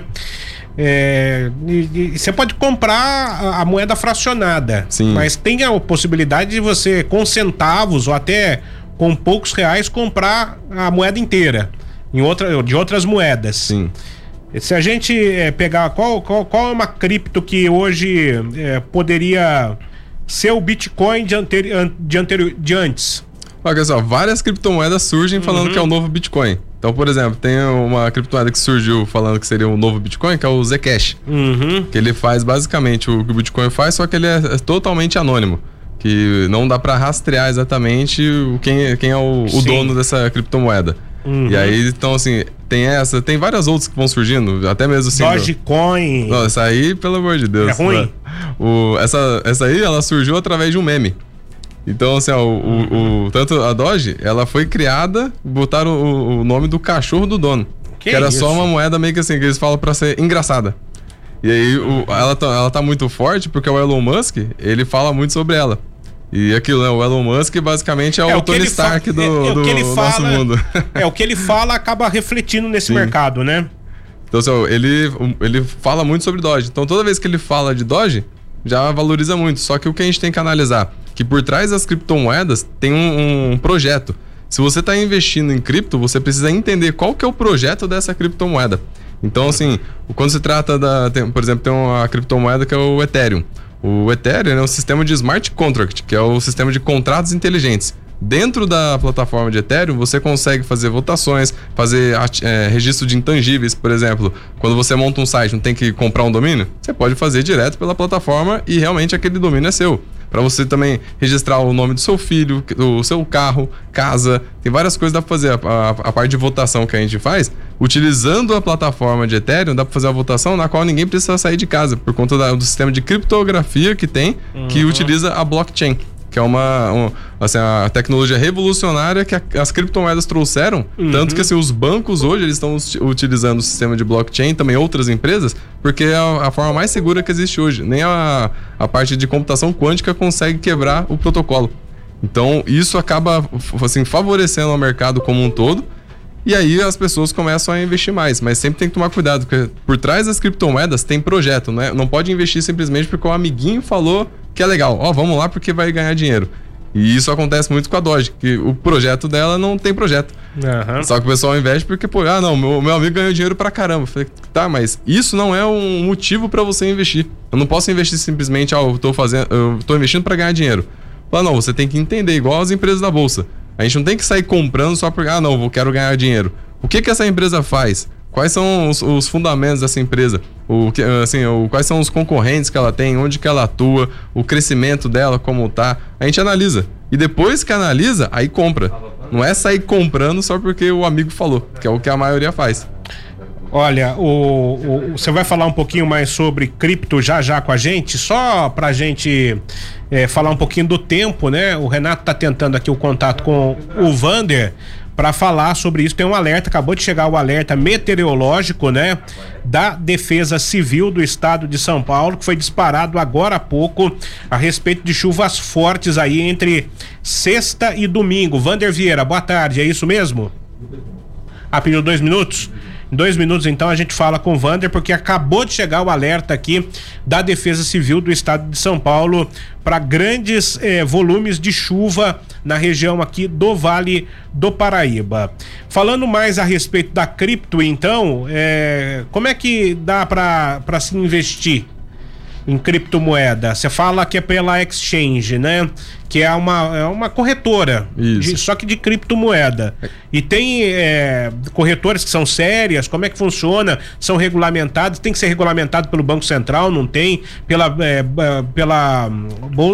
É, e, e você pode comprar a, a, moeda fracionada, Sim. mas tem a possibilidade de você, com centavos ou até com poucos reais, comprar a moeda inteira em outra, de outras moedas. Sim. Se a gente é, pegar qual, qual, qual é uma cripto que hoje é, poderia ser o Bitcoin de, anteri de, anteri de antes? Olha só, várias criptomoedas surgem falando uhum. que é o novo Bitcoin. Então, por exemplo, tem uma criptomoeda que surgiu falando que seria o novo Bitcoin, que é o Zcash. Uhum. Que ele faz basicamente o que o Bitcoin faz, só que ele é, é totalmente anônimo. Que não dá para rastrear exatamente quem, quem é o, o dono dessa criptomoeda. Uhum. E aí, então, assim, tem essa, tem várias outras que vão surgindo, até mesmo assim. Dogecoin. Não, essa aí, pelo amor de Deus. É ruim? Né? O, essa, essa aí, ela surgiu através de um meme. Então, assim, ó, o, o, tanto a Doge, ela foi criada, botaram o, o nome do cachorro do dono. Que, que era isso? só uma moeda meio que assim, que eles falam pra ser engraçada. E aí o, ela, tá, ela tá muito forte porque o Elon Musk, ele fala muito sobre ela. E aquilo, né? O Elon Musk basicamente é, é o, o Tony Stark do, é, é do fala, nosso mundo. É, o que ele fala acaba refletindo nesse Sim. mercado, né? Então, assim, ele, ele fala muito sobre Doge. Então, toda vez que ele fala de Doge, já valoriza muito. Só que o que a gente tem que analisar? Que por trás das criptomoedas tem um, um projeto. Se você está investindo em cripto, você precisa entender qual que é o projeto dessa criptomoeda. Então, assim, quando se trata da. Tem, por exemplo, tem uma criptomoeda que é o Ethereum. O Ethereum é um sistema de smart contract, que é o sistema de contratos inteligentes. Dentro da plataforma de Ethereum, você consegue fazer votações, fazer é, registro de intangíveis, por exemplo. Quando você monta um site, não tem que comprar um domínio? Você pode fazer direto pela plataforma e realmente aquele domínio é seu para você também registrar o nome do seu filho, o seu carro, casa. Tem várias coisas dá para fazer. A, a, a, parte de votação que a gente faz, utilizando a plataforma de Ethereum, dá para fazer a votação na qual ninguém precisa sair de casa, por conta da, do sistema de criptografia que tem, uhum. que utiliza a blockchain que é uma, uma assim, a tecnologia revolucionária que a, as criptomoedas trouxeram, uhum. tanto que assim, os bancos hoje eles estão utilizando o sistema de blockchain, também outras empresas, porque é a, a, forma mais segura que existe hoje. Nem a, a parte de computação quântica consegue quebrar o protocolo. Então, isso acaba assim, favorecendo o mercado como um todo. E aí as pessoas começam a investir mais, mas sempre tem que tomar cuidado, porque por trás das criptomoedas tem projeto, né? Não pode investir simplesmente porque o amiguinho falou que é legal. Ó, oh, vamos lá porque vai ganhar dinheiro. E isso acontece muito com a Doge, que o projeto dela não tem projeto. Uhum. Só que o pessoal investe porque, pô, ah, não, meu, meu amigo ganhou dinheiro pra caramba. Eu falei, tá, mas isso não é um motivo para você investir. Eu não posso investir simplesmente, ah, eu tô fazendo, eu tô investindo para ganhar dinheiro. Fala, não, você tem que entender, igual as empresas da bolsa. A gente não tem que sair comprando só porque, ah, não, eu quero ganhar dinheiro. O que que essa empresa faz? Quais são os, os, fundamentos dessa empresa? O, assim, o, quais são os concorrentes que ela tem? Onde que ela atua? O crescimento dela, como tá? A gente analisa. E depois que analisa, aí compra. Não é sair comprando só porque o amigo falou, que é o que a maioria faz. Olha, o, o, você vai falar um pouquinho mais sobre cripto já já com a gente, só pra gente é, falar um pouquinho do tempo, né? O Renato tá tentando aqui o contato com o Vander para falar sobre isso. Tem um alerta, acabou de chegar o alerta meteorológico, né? Da Defesa Civil do Estado de São Paulo, que foi disparado agora há pouco a respeito de chuvas fortes aí entre sexta e domingo. Vander Vieira, boa tarde, é isso mesmo? Ah, pediu dois minutos? Em dois minutos, então, a gente fala com o Vander, porque acabou de chegar o alerta aqui da Defesa Civil do Estado de São Paulo para grandes eh, volumes de chuva na região aqui do Vale do Paraíba. Falando mais a respeito da cripto, então, eh, como é que dá para se investir? em criptomoeda. Você fala que é pela exchange, né? Que é uma, é uma corretora, de, só que de criptomoeda. E tem é, corretoras que são sérias, como é que funciona? São regulamentados, tem que ser regulamentado pelo Banco Central, não tem? Pela, é, pela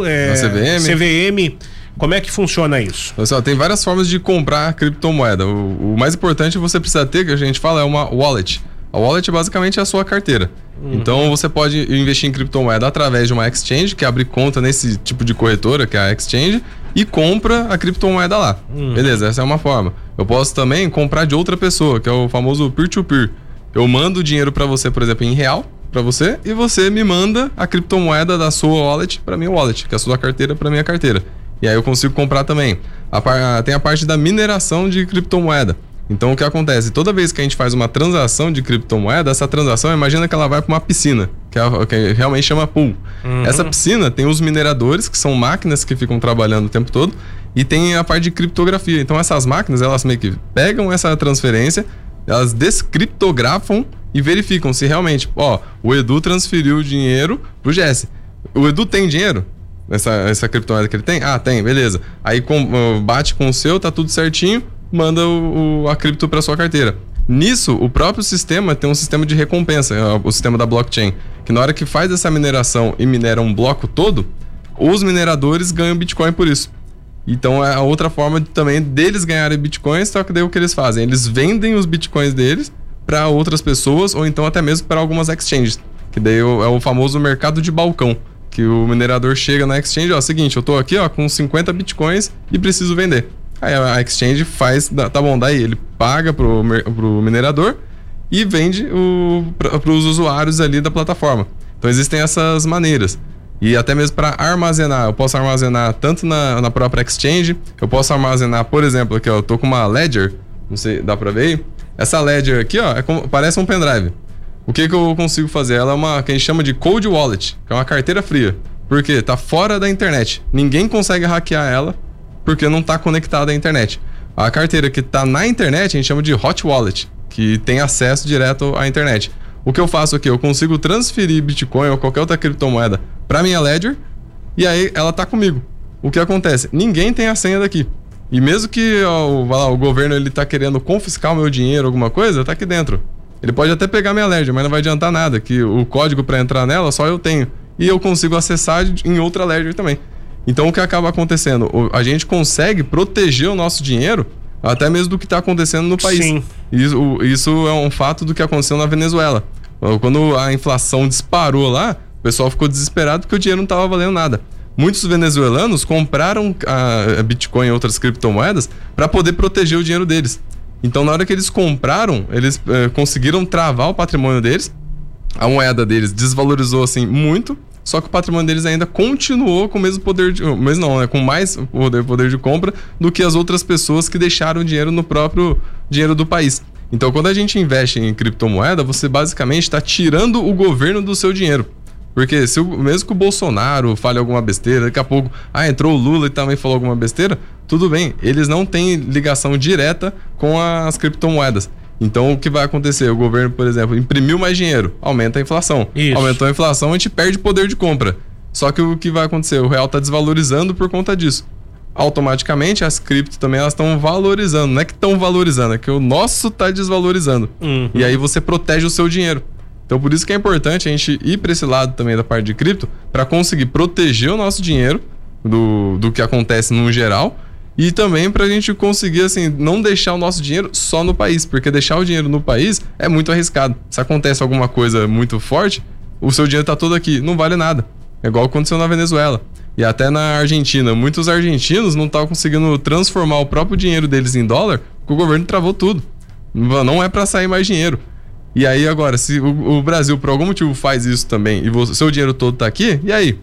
é, CVM. CVM. Como é que funciona isso? Pessoal, tem várias formas de comprar criptomoeda. O, o mais importante você precisa ter, que a gente fala, é uma wallet. A wallet basicamente é a sua carteira. Uhum. Então você pode investir em criptomoeda através de uma exchange, que abre conta nesse tipo de corretora, que é a exchange, e compra a criptomoeda lá. Uhum. Beleza, essa é uma forma. Eu posso também comprar de outra pessoa, que é o famoso peer-to-peer. -peer. Eu mando o dinheiro para você, por exemplo, em real, para você, e você me manda a criptomoeda da sua wallet para minha wallet, que é a sua carteira para minha carteira. E aí eu consigo comprar também. A, tem a parte da mineração de criptomoeda. Então o que acontece? Toda vez que a gente faz uma transação de criptomoeda, essa transação, imagina que ela vai para uma piscina, que, é, que realmente chama pool. Uhum. Essa piscina tem os mineradores, que são máquinas que ficam trabalhando o tempo todo, e tem a parte de criptografia. Então essas máquinas, elas meio que pegam essa transferência, elas descriptografam e verificam se realmente, ó, o Edu transferiu o dinheiro pro Jesse. O Edu tem dinheiro? Essa, essa criptomoeda que ele tem? Ah, tem, beleza. Aí com, bate com o seu, tá tudo certinho manda o, o a cripto para sua carteira. Nisso, o próprio sistema tem um sistema de recompensa, é o sistema da blockchain, que na hora que faz essa mineração e minera um bloco todo, os mineradores ganham Bitcoin por isso. Então é a outra forma de, também deles ganharem Bitcoins, só que daí o que eles fazem? Eles vendem os Bitcoins deles para outras pessoas ou então até mesmo para algumas exchanges, que daí é o famoso mercado de balcão, que o minerador chega na exchange, ó, seguinte, eu tô aqui, ó, com 50 Bitcoins e preciso vender. Aí a exchange faz, tá bom, daí ele paga pro, pro minerador e vende para os usuários ali da plataforma. Então existem essas maneiras. E até mesmo para armazenar, eu posso armazenar tanto na, na própria exchange, eu posso armazenar, por exemplo, aqui ó, eu tô com uma Ledger, não sei, dá para ver aí? Essa Ledger aqui, ó, é como, parece um pendrive. O que que eu consigo fazer? Ela é uma que a gente chama de cold wallet, que é uma carteira fria. Por quê? Tá fora da internet. Ninguém consegue hackear ela porque não está conectada à internet. A carteira que está na internet a gente chama de hot wallet, que tem acesso direto à internet. O que eu faço aqui? Eu consigo transferir Bitcoin ou qualquer outra criptomoeda para minha Ledger e aí ela está comigo. O que acontece? Ninguém tem a senha daqui. E mesmo que ó, lá, o governo ele tá querendo confiscar o meu dinheiro, alguma coisa, tá aqui dentro. Ele pode até pegar minha Ledger, mas não vai adiantar nada, que o código para entrar nela só eu tenho. E eu consigo acessar em outra Ledger também. Então o que acaba acontecendo? A gente consegue proteger o nosso dinheiro até mesmo do que está acontecendo no país. Sim. Isso, isso é um fato do que aconteceu na Venezuela. Quando a inflação disparou lá, o pessoal ficou desesperado porque o dinheiro não estava valendo nada. Muitos venezuelanos compraram a Bitcoin e outras criptomoedas para poder proteger o dinheiro deles. Então, na hora que eles compraram, eles eh, conseguiram travar o patrimônio deles. A moeda deles desvalorizou assim muito só que o patrimônio deles ainda continuou com o mesmo poder de. Mas não, né? Com mais poder, poder de compra do que as outras pessoas que deixaram dinheiro no próprio dinheiro do país. Então, quando a gente investe em criptomoeda, você basicamente está tirando o governo do seu dinheiro. Porque se o, mesmo que o Bolsonaro fale alguma besteira, daqui a pouco, ah, entrou o Lula e também falou alguma besteira, tudo bem, eles não têm ligação direta com as criptomoedas. Então, o que vai acontecer? O governo, por exemplo, imprimiu mais dinheiro, aumenta a inflação. Isso. Aumentou a inflação, a gente perde poder de compra. Só que o que vai acontecer? O real está desvalorizando por conta disso. Automaticamente, as criptos também elas estão valorizando. Não é que estão valorizando, é que o nosso está desvalorizando. Uhum. E aí você protege o seu dinheiro. Então, por isso que é importante a gente ir para esse lado também da parte de cripto, para conseguir proteger o nosso dinheiro do, do que acontece no geral e também para a gente conseguir, assim, não deixar o nosso dinheiro só no país, porque deixar o dinheiro no país é muito arriscado. Se acontece alguma coisa muito forte, o seu dinheiro está todo aqui, não vale nada. É igual aconteceu na Venezuela. E até na Argentina. Muitos argentinos não estavam conseguindo transformar o próprio dinheiro deles em dólar, porque o governo travou tudo. Não é para sair mais dinheiro. E aí agora, se o, o, Brasil por algum motivo faz isso também e o seu dinheiro todo está aqui, e aí?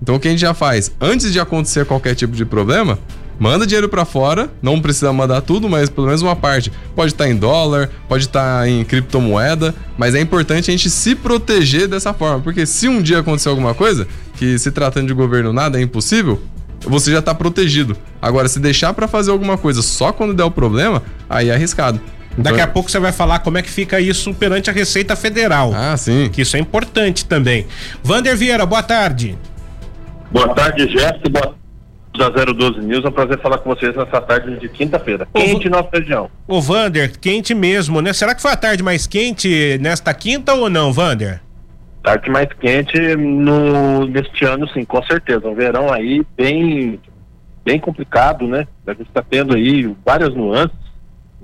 Então o que a gente já faz? Antes de acontecer qualquer tipo de problema, manda dinheiro para fora, não precisa mandar tudo, mas pelo menos uma parte. Pode estar tá em dólar, pode estar tá em criptomoeda, mas é importante a gente se proteger dessa forma, porque se um dia acontecer alguma coisa, que se tratando de governo nada é impossível, você já está protegido. Agora, se deixar para fazer alguma coisa só quando der o problema, aí é arriscado. Daqui a pouco você vai falar como é que fica isso perante a Receita Federal. Ah, sim. Que isso é importante também. Vander Vieira, boa tarde. Boa tarde, Jéssica. Boa da 012 News. É um prazer falar com vocês nessa tarde de quinta-feira. Quente nossa região. Ô, Vander, quente mesmo, né? Será que foi a tarde mais quente nesta quinta ou não, Vander? Tarde mais quente no, neste ano, sim, com certeza. Um verão aí bem, bem complicado, né? A gente está tendo aí várias nuances.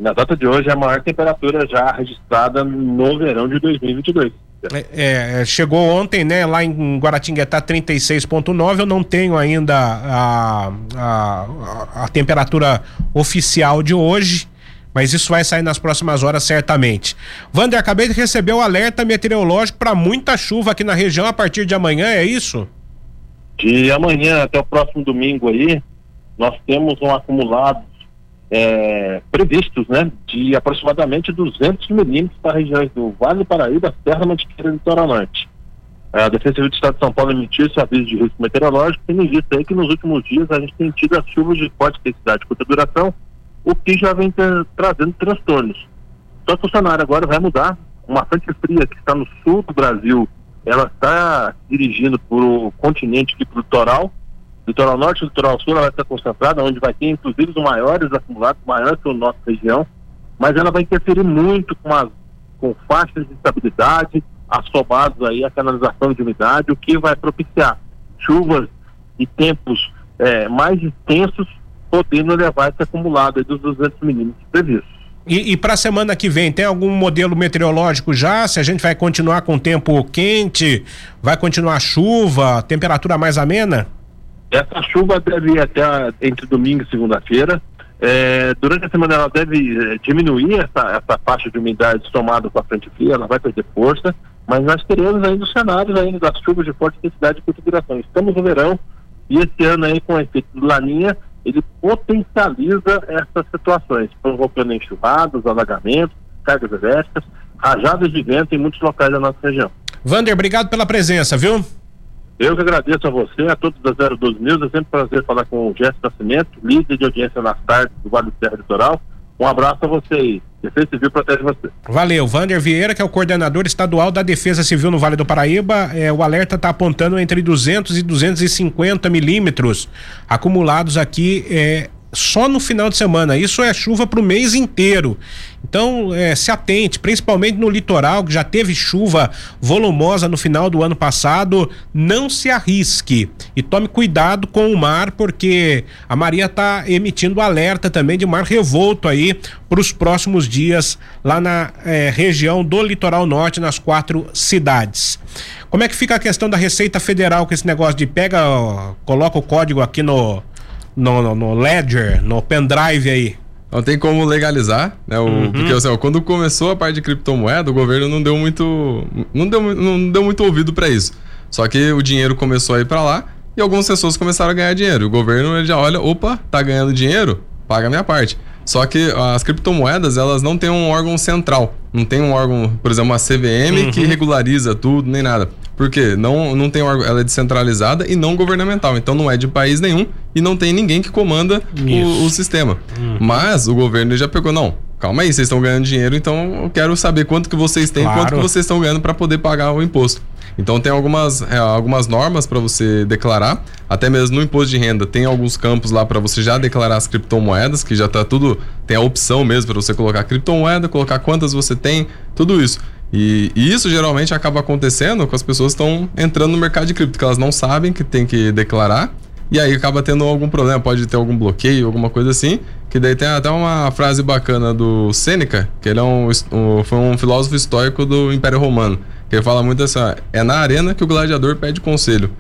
Na data de hoje é a maior temperatura já registrada no verão de 2022. É, é, chegou ontem, né, lá em Guaratinguetá 36.9. Eu não tenho ainda a, a, a, a temperatura oficial de hoje mas isso vai sair nas próximas horas certamente. Wander, acabei de receber o alerta meteorológico para muita chuva aqui na região a partir de amanhã, é isso? De amanhã até o próximo domingo aí, nós temos um acumulado é, previstos, né, de aproximadamente 200 milímetros para regiões do Vale do Paraíba, Serra Mantiqueira e Litoral Norte. A Defesa Civil do Estado de São Paulo emitiu esse aviso de risco meteorológico, tendo visto aí que nos últimos dias a gente tem tido as chuvas de forte intensidade e curta duração, o que já vem trazendo transtornos. Só que o cenário agora vai mudar. Uma frente fria que está no sul do Brasil, ela está dirigindo para o continente aqui para o litoral. Litoral norte e litoral sul ela vai estar concentrada, onde vai ter inclusive os maiores acumulados, maiores que a nossa região, mas ela vai interferir muito com, as, com faixas de estabilidade, assomados aí a canalização de umidade, o que vai propiciar chuvas e tempos é, mais intensos podendo levar esse acumulado dos 200 milímetros previstos. E, e para a semana que vem, tem algum modelo meteorológico já? Se a gente vai continuar com tempo quente, vai continuar chuva, temperatura mais amena? Essa chuva deve ir até entre domingo e segunda-feira. É, durante a semana ela deve é, diminuir essa, essa faixa de umidade somada com a frente fria, ela vai perder força, mas nós teremos ainda os cenários ainda das chuvas de forte intensidade e curta duração. Estamos no verão e esse ano aí com o efeito de laninha, ele potencializa essas situações, provocando enxurradas, alagamentos, cargas elétricas, rajadas de vento em muitos locais da nossa região. Vander, obrigado pela presença, viu? Eu que agradeço a você, a todos da 012 News. É sempre um prazer falar com o Gerson Nascimento, líder de audiência nas tardes do Vale do Serra Litoral. Um abraço a você aí. Defesa Civil protege você. Valeu. Vander Vieira, que é o coordenador estadual da Defesa Civil no Vale do Paraíba, é, o alerta está apontando entre 200 e 250 milímetros acumulados aqui é, só no final de semana. Isso é chuva para o mês inteiro. Então, é, se atente, principalmente no litoral, que já teve chuva volumosa no final do ano passado. Não se arrisque e tome cuidado com o mar, porque a Maria está emitindo alerta também de mar revolto aí para os próximos dias lá na é, região do litoral norte, nas quatro cidades. Como é que fica a questão da Receita Federal com esse negócio de pega, ó, coloca o código aqui no no, no, no Ledger, no pendrive aí. Não tem como legalizar, né? O, uhum. Porque assim, ó, quando começou a parte de criptomoeda, o governo não deu muito. Não deu, não deu muito ouvido para isso. Só que o dinheiro começou a ir para lá e algumas pessoas começaram a ganhar dinheiro. O governo ele já olha, opa, tá ganhando dinheiro, paga a minha parte. Só que as criptomoedas, elas não têm um órgão central. Não tem um órgão, por exemplo, uma CVM uhum. que regulariza tudo, nem nada. Porque não, não tem órgão, ela é descentralizada e não governamental. Então não é de país nenhum e não tem ninguém que comanda o, o, sistema. Uhum. Mas o governo já pegou, não, calma aí, vocês estão ganhando dinheiro, então eu quero saber quanto que vocês têm, claro. quanto que vocês estão ganhando para poder pagar o imposto. Então tem algumas, é, algumas normas para você declarar, até mesmo no imposto de renda tem alguns campos lá para você já declarar as criptomoedas, que já tá tudo, tem a opção mesmo para você colocar criptomoeda, colocar quantas você tem, tudo isso. E, e, isso geralmente acaba acontecendo com as pessoas que estão entrando no mercado de cripto, que elas não sabem que tem que declarar, e aí acaba tendo algum problema, pode ter algum bloqueio, alguma coisa assim. Que daí tem até uma frase bacana do Sêneca, que ele é um, um, foi um filósofo histórico do Império Romano ele fala muito assim, é na arena que o gladiador pede conselho.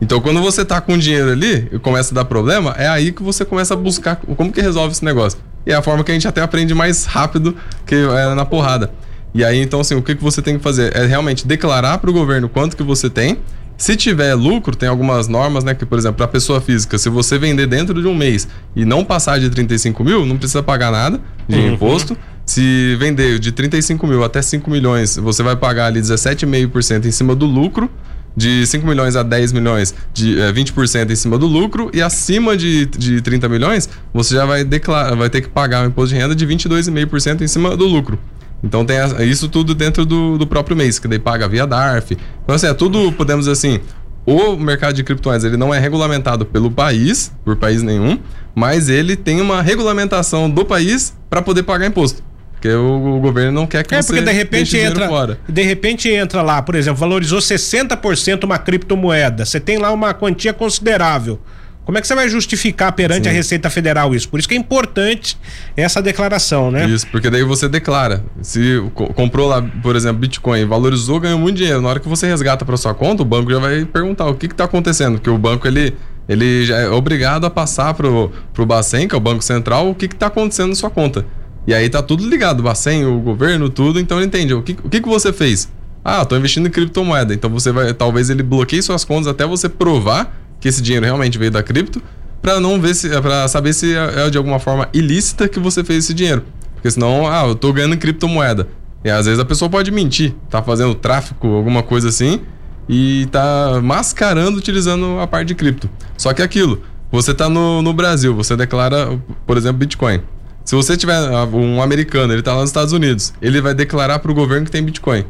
Então, quando você tá com dinheiro ali e começa a dar problema, é aí que você começa a buscar como que resolve esse negócio. E é a forma que a gente até aprende mais rápido que é na porrada. E aí, então, assim, o que, que você tem que fazer? É realmente declarar para o governo quanto que você tem. Se tiver lucro, tem algumas normas, né? Que, por exemplo, para pessoa física, se você vender dentro de um mês e não passar de 35 mil, não precisa pagar nada de uhum. imposto. Se vender de 35 mil até 5 milhões, você vai pagar ali 17,5% em cima do lucro. De 5 milhões a 10 milhões, de é, 20% em cima do lucro. E acima de, de 30 milhões, você já vai, declarar, vai ter que pagar um imposto de renda de 22,5% em cima do lucro. Então tem isso tudo dentro do, do próprio mês, que daí paga via DARF. Então, assim, é tudo, podemos dizer assim, o mercado de criptomoedas ele não é regulamentado pelo país, por país nenhum, mas ele tem uma regulamentação do país para poder pagar imposto. Porque o, o governo não quer que é, você porque de repente entra, fora. De repente entra lá, por exemplo, valorizou 60% uma criptomoeda. Você tem lá uma quantia considerável. Como é que você vai justificar perante Sim. a Receita Federal isso? Por isso que é importante essa declaração, né? Isso, porque daí você declara. Se co- comprou lá, por exemplo, Bitcoin, valorizou, ganhou muito dinheiro. Na hora que você resgata para sua conta, o banco já vai perguntar o que está acontecendo, porque o banco ele, ele já é obrigado a passar pro, pro Bacen, que é o Banco Central, o que está acontecendo na sua conta. E aí tá tudo ligado, o Bacen, o governo, tudo, então ele entende. O que, o que, que você fez? Ah, tô investindo em criptomoeda. Então você vai. Talvez ele bloqueie suas contas até você provar que esse dinheiro realmente veio da cripto, para não ver se. para saber se é de alguma forma ilícita que você fez esse dinheiro. Porque senão, ah, eu tô ganhando criptomoeda. E às vezes a pessoa pode mentir, tá fazendo tráfico, alguma coisa assim, e tá mascarando utilizando a parte de cripto. Só que é aquilo, você tá no, no Brasil, você declara, por exemplo, Bitcoin. Se você tiver ah, um americano, ele tá lá nos Estados Unidos, ele vai declarar pro governo que tem Bitcoin.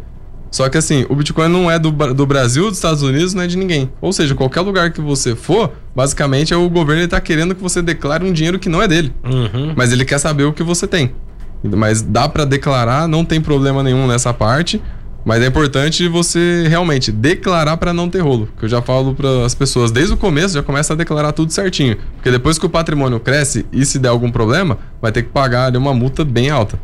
Só que assim, o Bitcoin não é do, do Brasil, dos Estados Unidos, não é de ninguém. Ou seja, qualquer lugar que você for, basicamente é o governo ele tá querendo que você declare um dinheiro que não é dele. Mas ele quer saber o que você tem. Mas dá para declarar, não tem problema nenhum nessa parte. Mas é importante você realmente declarar para não ter rolo. Que eu já falo para as pessoas desde o começo, já começa a declarar tudo certinho. Porque depois que o patrimônio cresce e se der algum problema, vai ter que pagar ali, uma multa bem alta.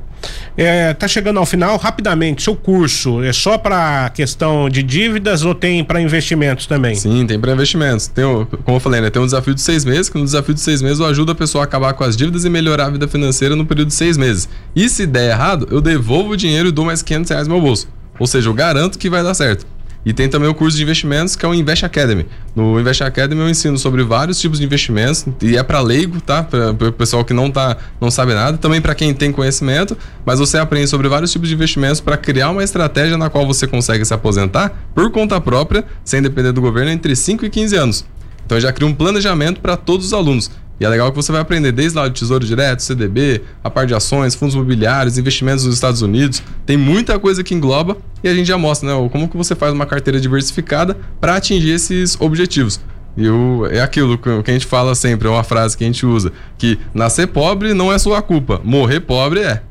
É, tá chegando ao final, rapidamente, seu curso é só para questão de dívidas ou tem para investimentos também? Sim, tem para investimentos. Tem, como eu falei, né, tem um desafio de seis meses, que no desafio de seis meses eu ajudo a pessoa a acabar com as dívidas e melhorar a vida financeira no período de seis meses. E se der errado, eu devolvo o dinheiro e dou mais 500 reais no meu bolso. Ou seja, eu garanto que vai dar certo. E tem também o curso de investimentos, que é o Invest Academy. No Invest Academy eu ensino sobre vários tipos de investimentos, e é para leigo, tá? Para o pessoal que não, tá, não sabe nada, também para quem tem conhecimento, mas você aprende sobre vários tipos de investimentos para criar uma estratégia na qual você consegue se aposentar por conta própria, sem depender do governo, entre 5 e 15 anos. Então eu já crio um planejamento para todos os alunos. E é legal que você vai aprender desde lá do Tesouro Direto, CDB, a parte de ações, fundos imobiliários, investimentos nos Estados Unidos. Tem muita coisa que engloba e a gente já mostra, né? Como que você faz uma carteira diversificada para atingir esses objetivos. E o, é aquilo que que a gente fala sempre, é uma frase que a gente usa, que nascer pobre não é sua culpa, morrer pobre é.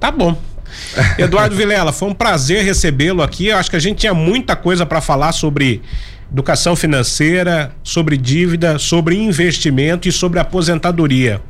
Tá bom. Eduardo Vilela, foi um prazer recebê-lo aqui. Eu acho que a gente tinha muita coisa para falar sobre educação financeira, sobre dívida, sobre investimento e sobre aposentadoria.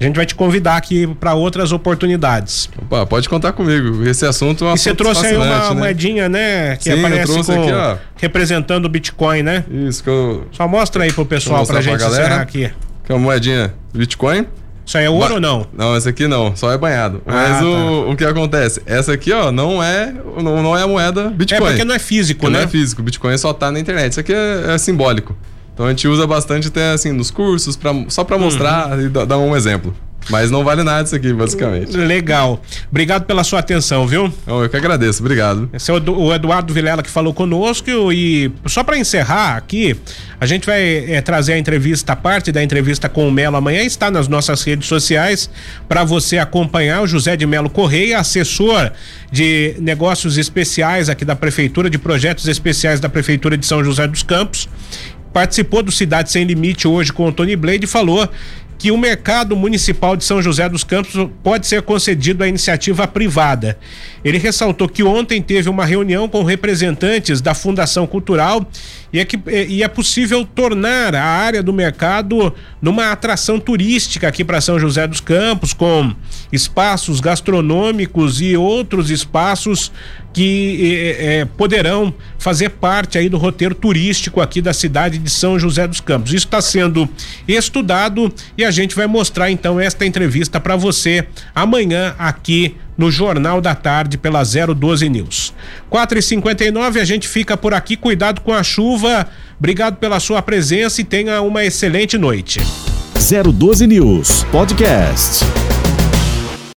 A gente vai te convidar aqui para outras oportunidades. Opa, pode contar comigo. Esse assunto é um E você assunto trouxe aí uma né? moedinha, né? Que Sim, eu aparece trouxe com, aqui, ó. representando o Bitcoin, né? Isso, que, eu, Só mostra aí pro pessoal eu pra gente pra galera. encerrar aqui. que é uma moedinha Bitcoin. Isso aí é ouro Ba- ou não? Não, essa aqui não, só é banhado. Ah, Mas tá. o, o que acontece? Essa aqui, ó, não é, não, não é a moeda Bitcoin. É porque não é físico, Porque né? não é físico, Bitcoin só tá na internet. Isso aqui é, é simbólico. Então a gente usa bastante até assim nos cursos, pra, só Uhum. pra mostrar e dar dar um exemplo. Mas não vale nada isso aqui, basicamente. Legal. Obrigado pela sua atenção, viu? Eu que agradeço, obrigado. Esse é o Edu- o Eduardo Vilela que falou conosco e só para encerrar aqui, a gente vai eh, trazer a entrevista, parte da entrevista com o Melo amanhã está nas nossas redes sociais para você acompanhar o José de Melo Correia, assessor de negócios especiais aqui da prefeitura, de projetos especiais da prefeitura de São José dos Campos. Participou do Cidade Sem Limite hoje com o Tony Blade e falou que o mercado municipal de São José dos Campos pode ser concedido à iniciativa privada. Ele ressaltou que ontem teve uma reunião com representantes da Fundação Cultural e é, que, e é possível tornar a área do mercado numa atração turística aqui para São José dos Campos, com espaços gastronômicos e outros espaços que eh, poderão fazer parte aí do roteiro turístico aqui da cidade de São José dos Campos. Isso está sendo estudado e a gente vai mostrar então esta entrevista para você amanhã aqui no Jornal da Tarde pela 012 News. 4 e 59 a gente fica por aqui. Cuidado com a chuva. Obrigado pela sua presença e tenha uma excelente noite. 012 News Podcast.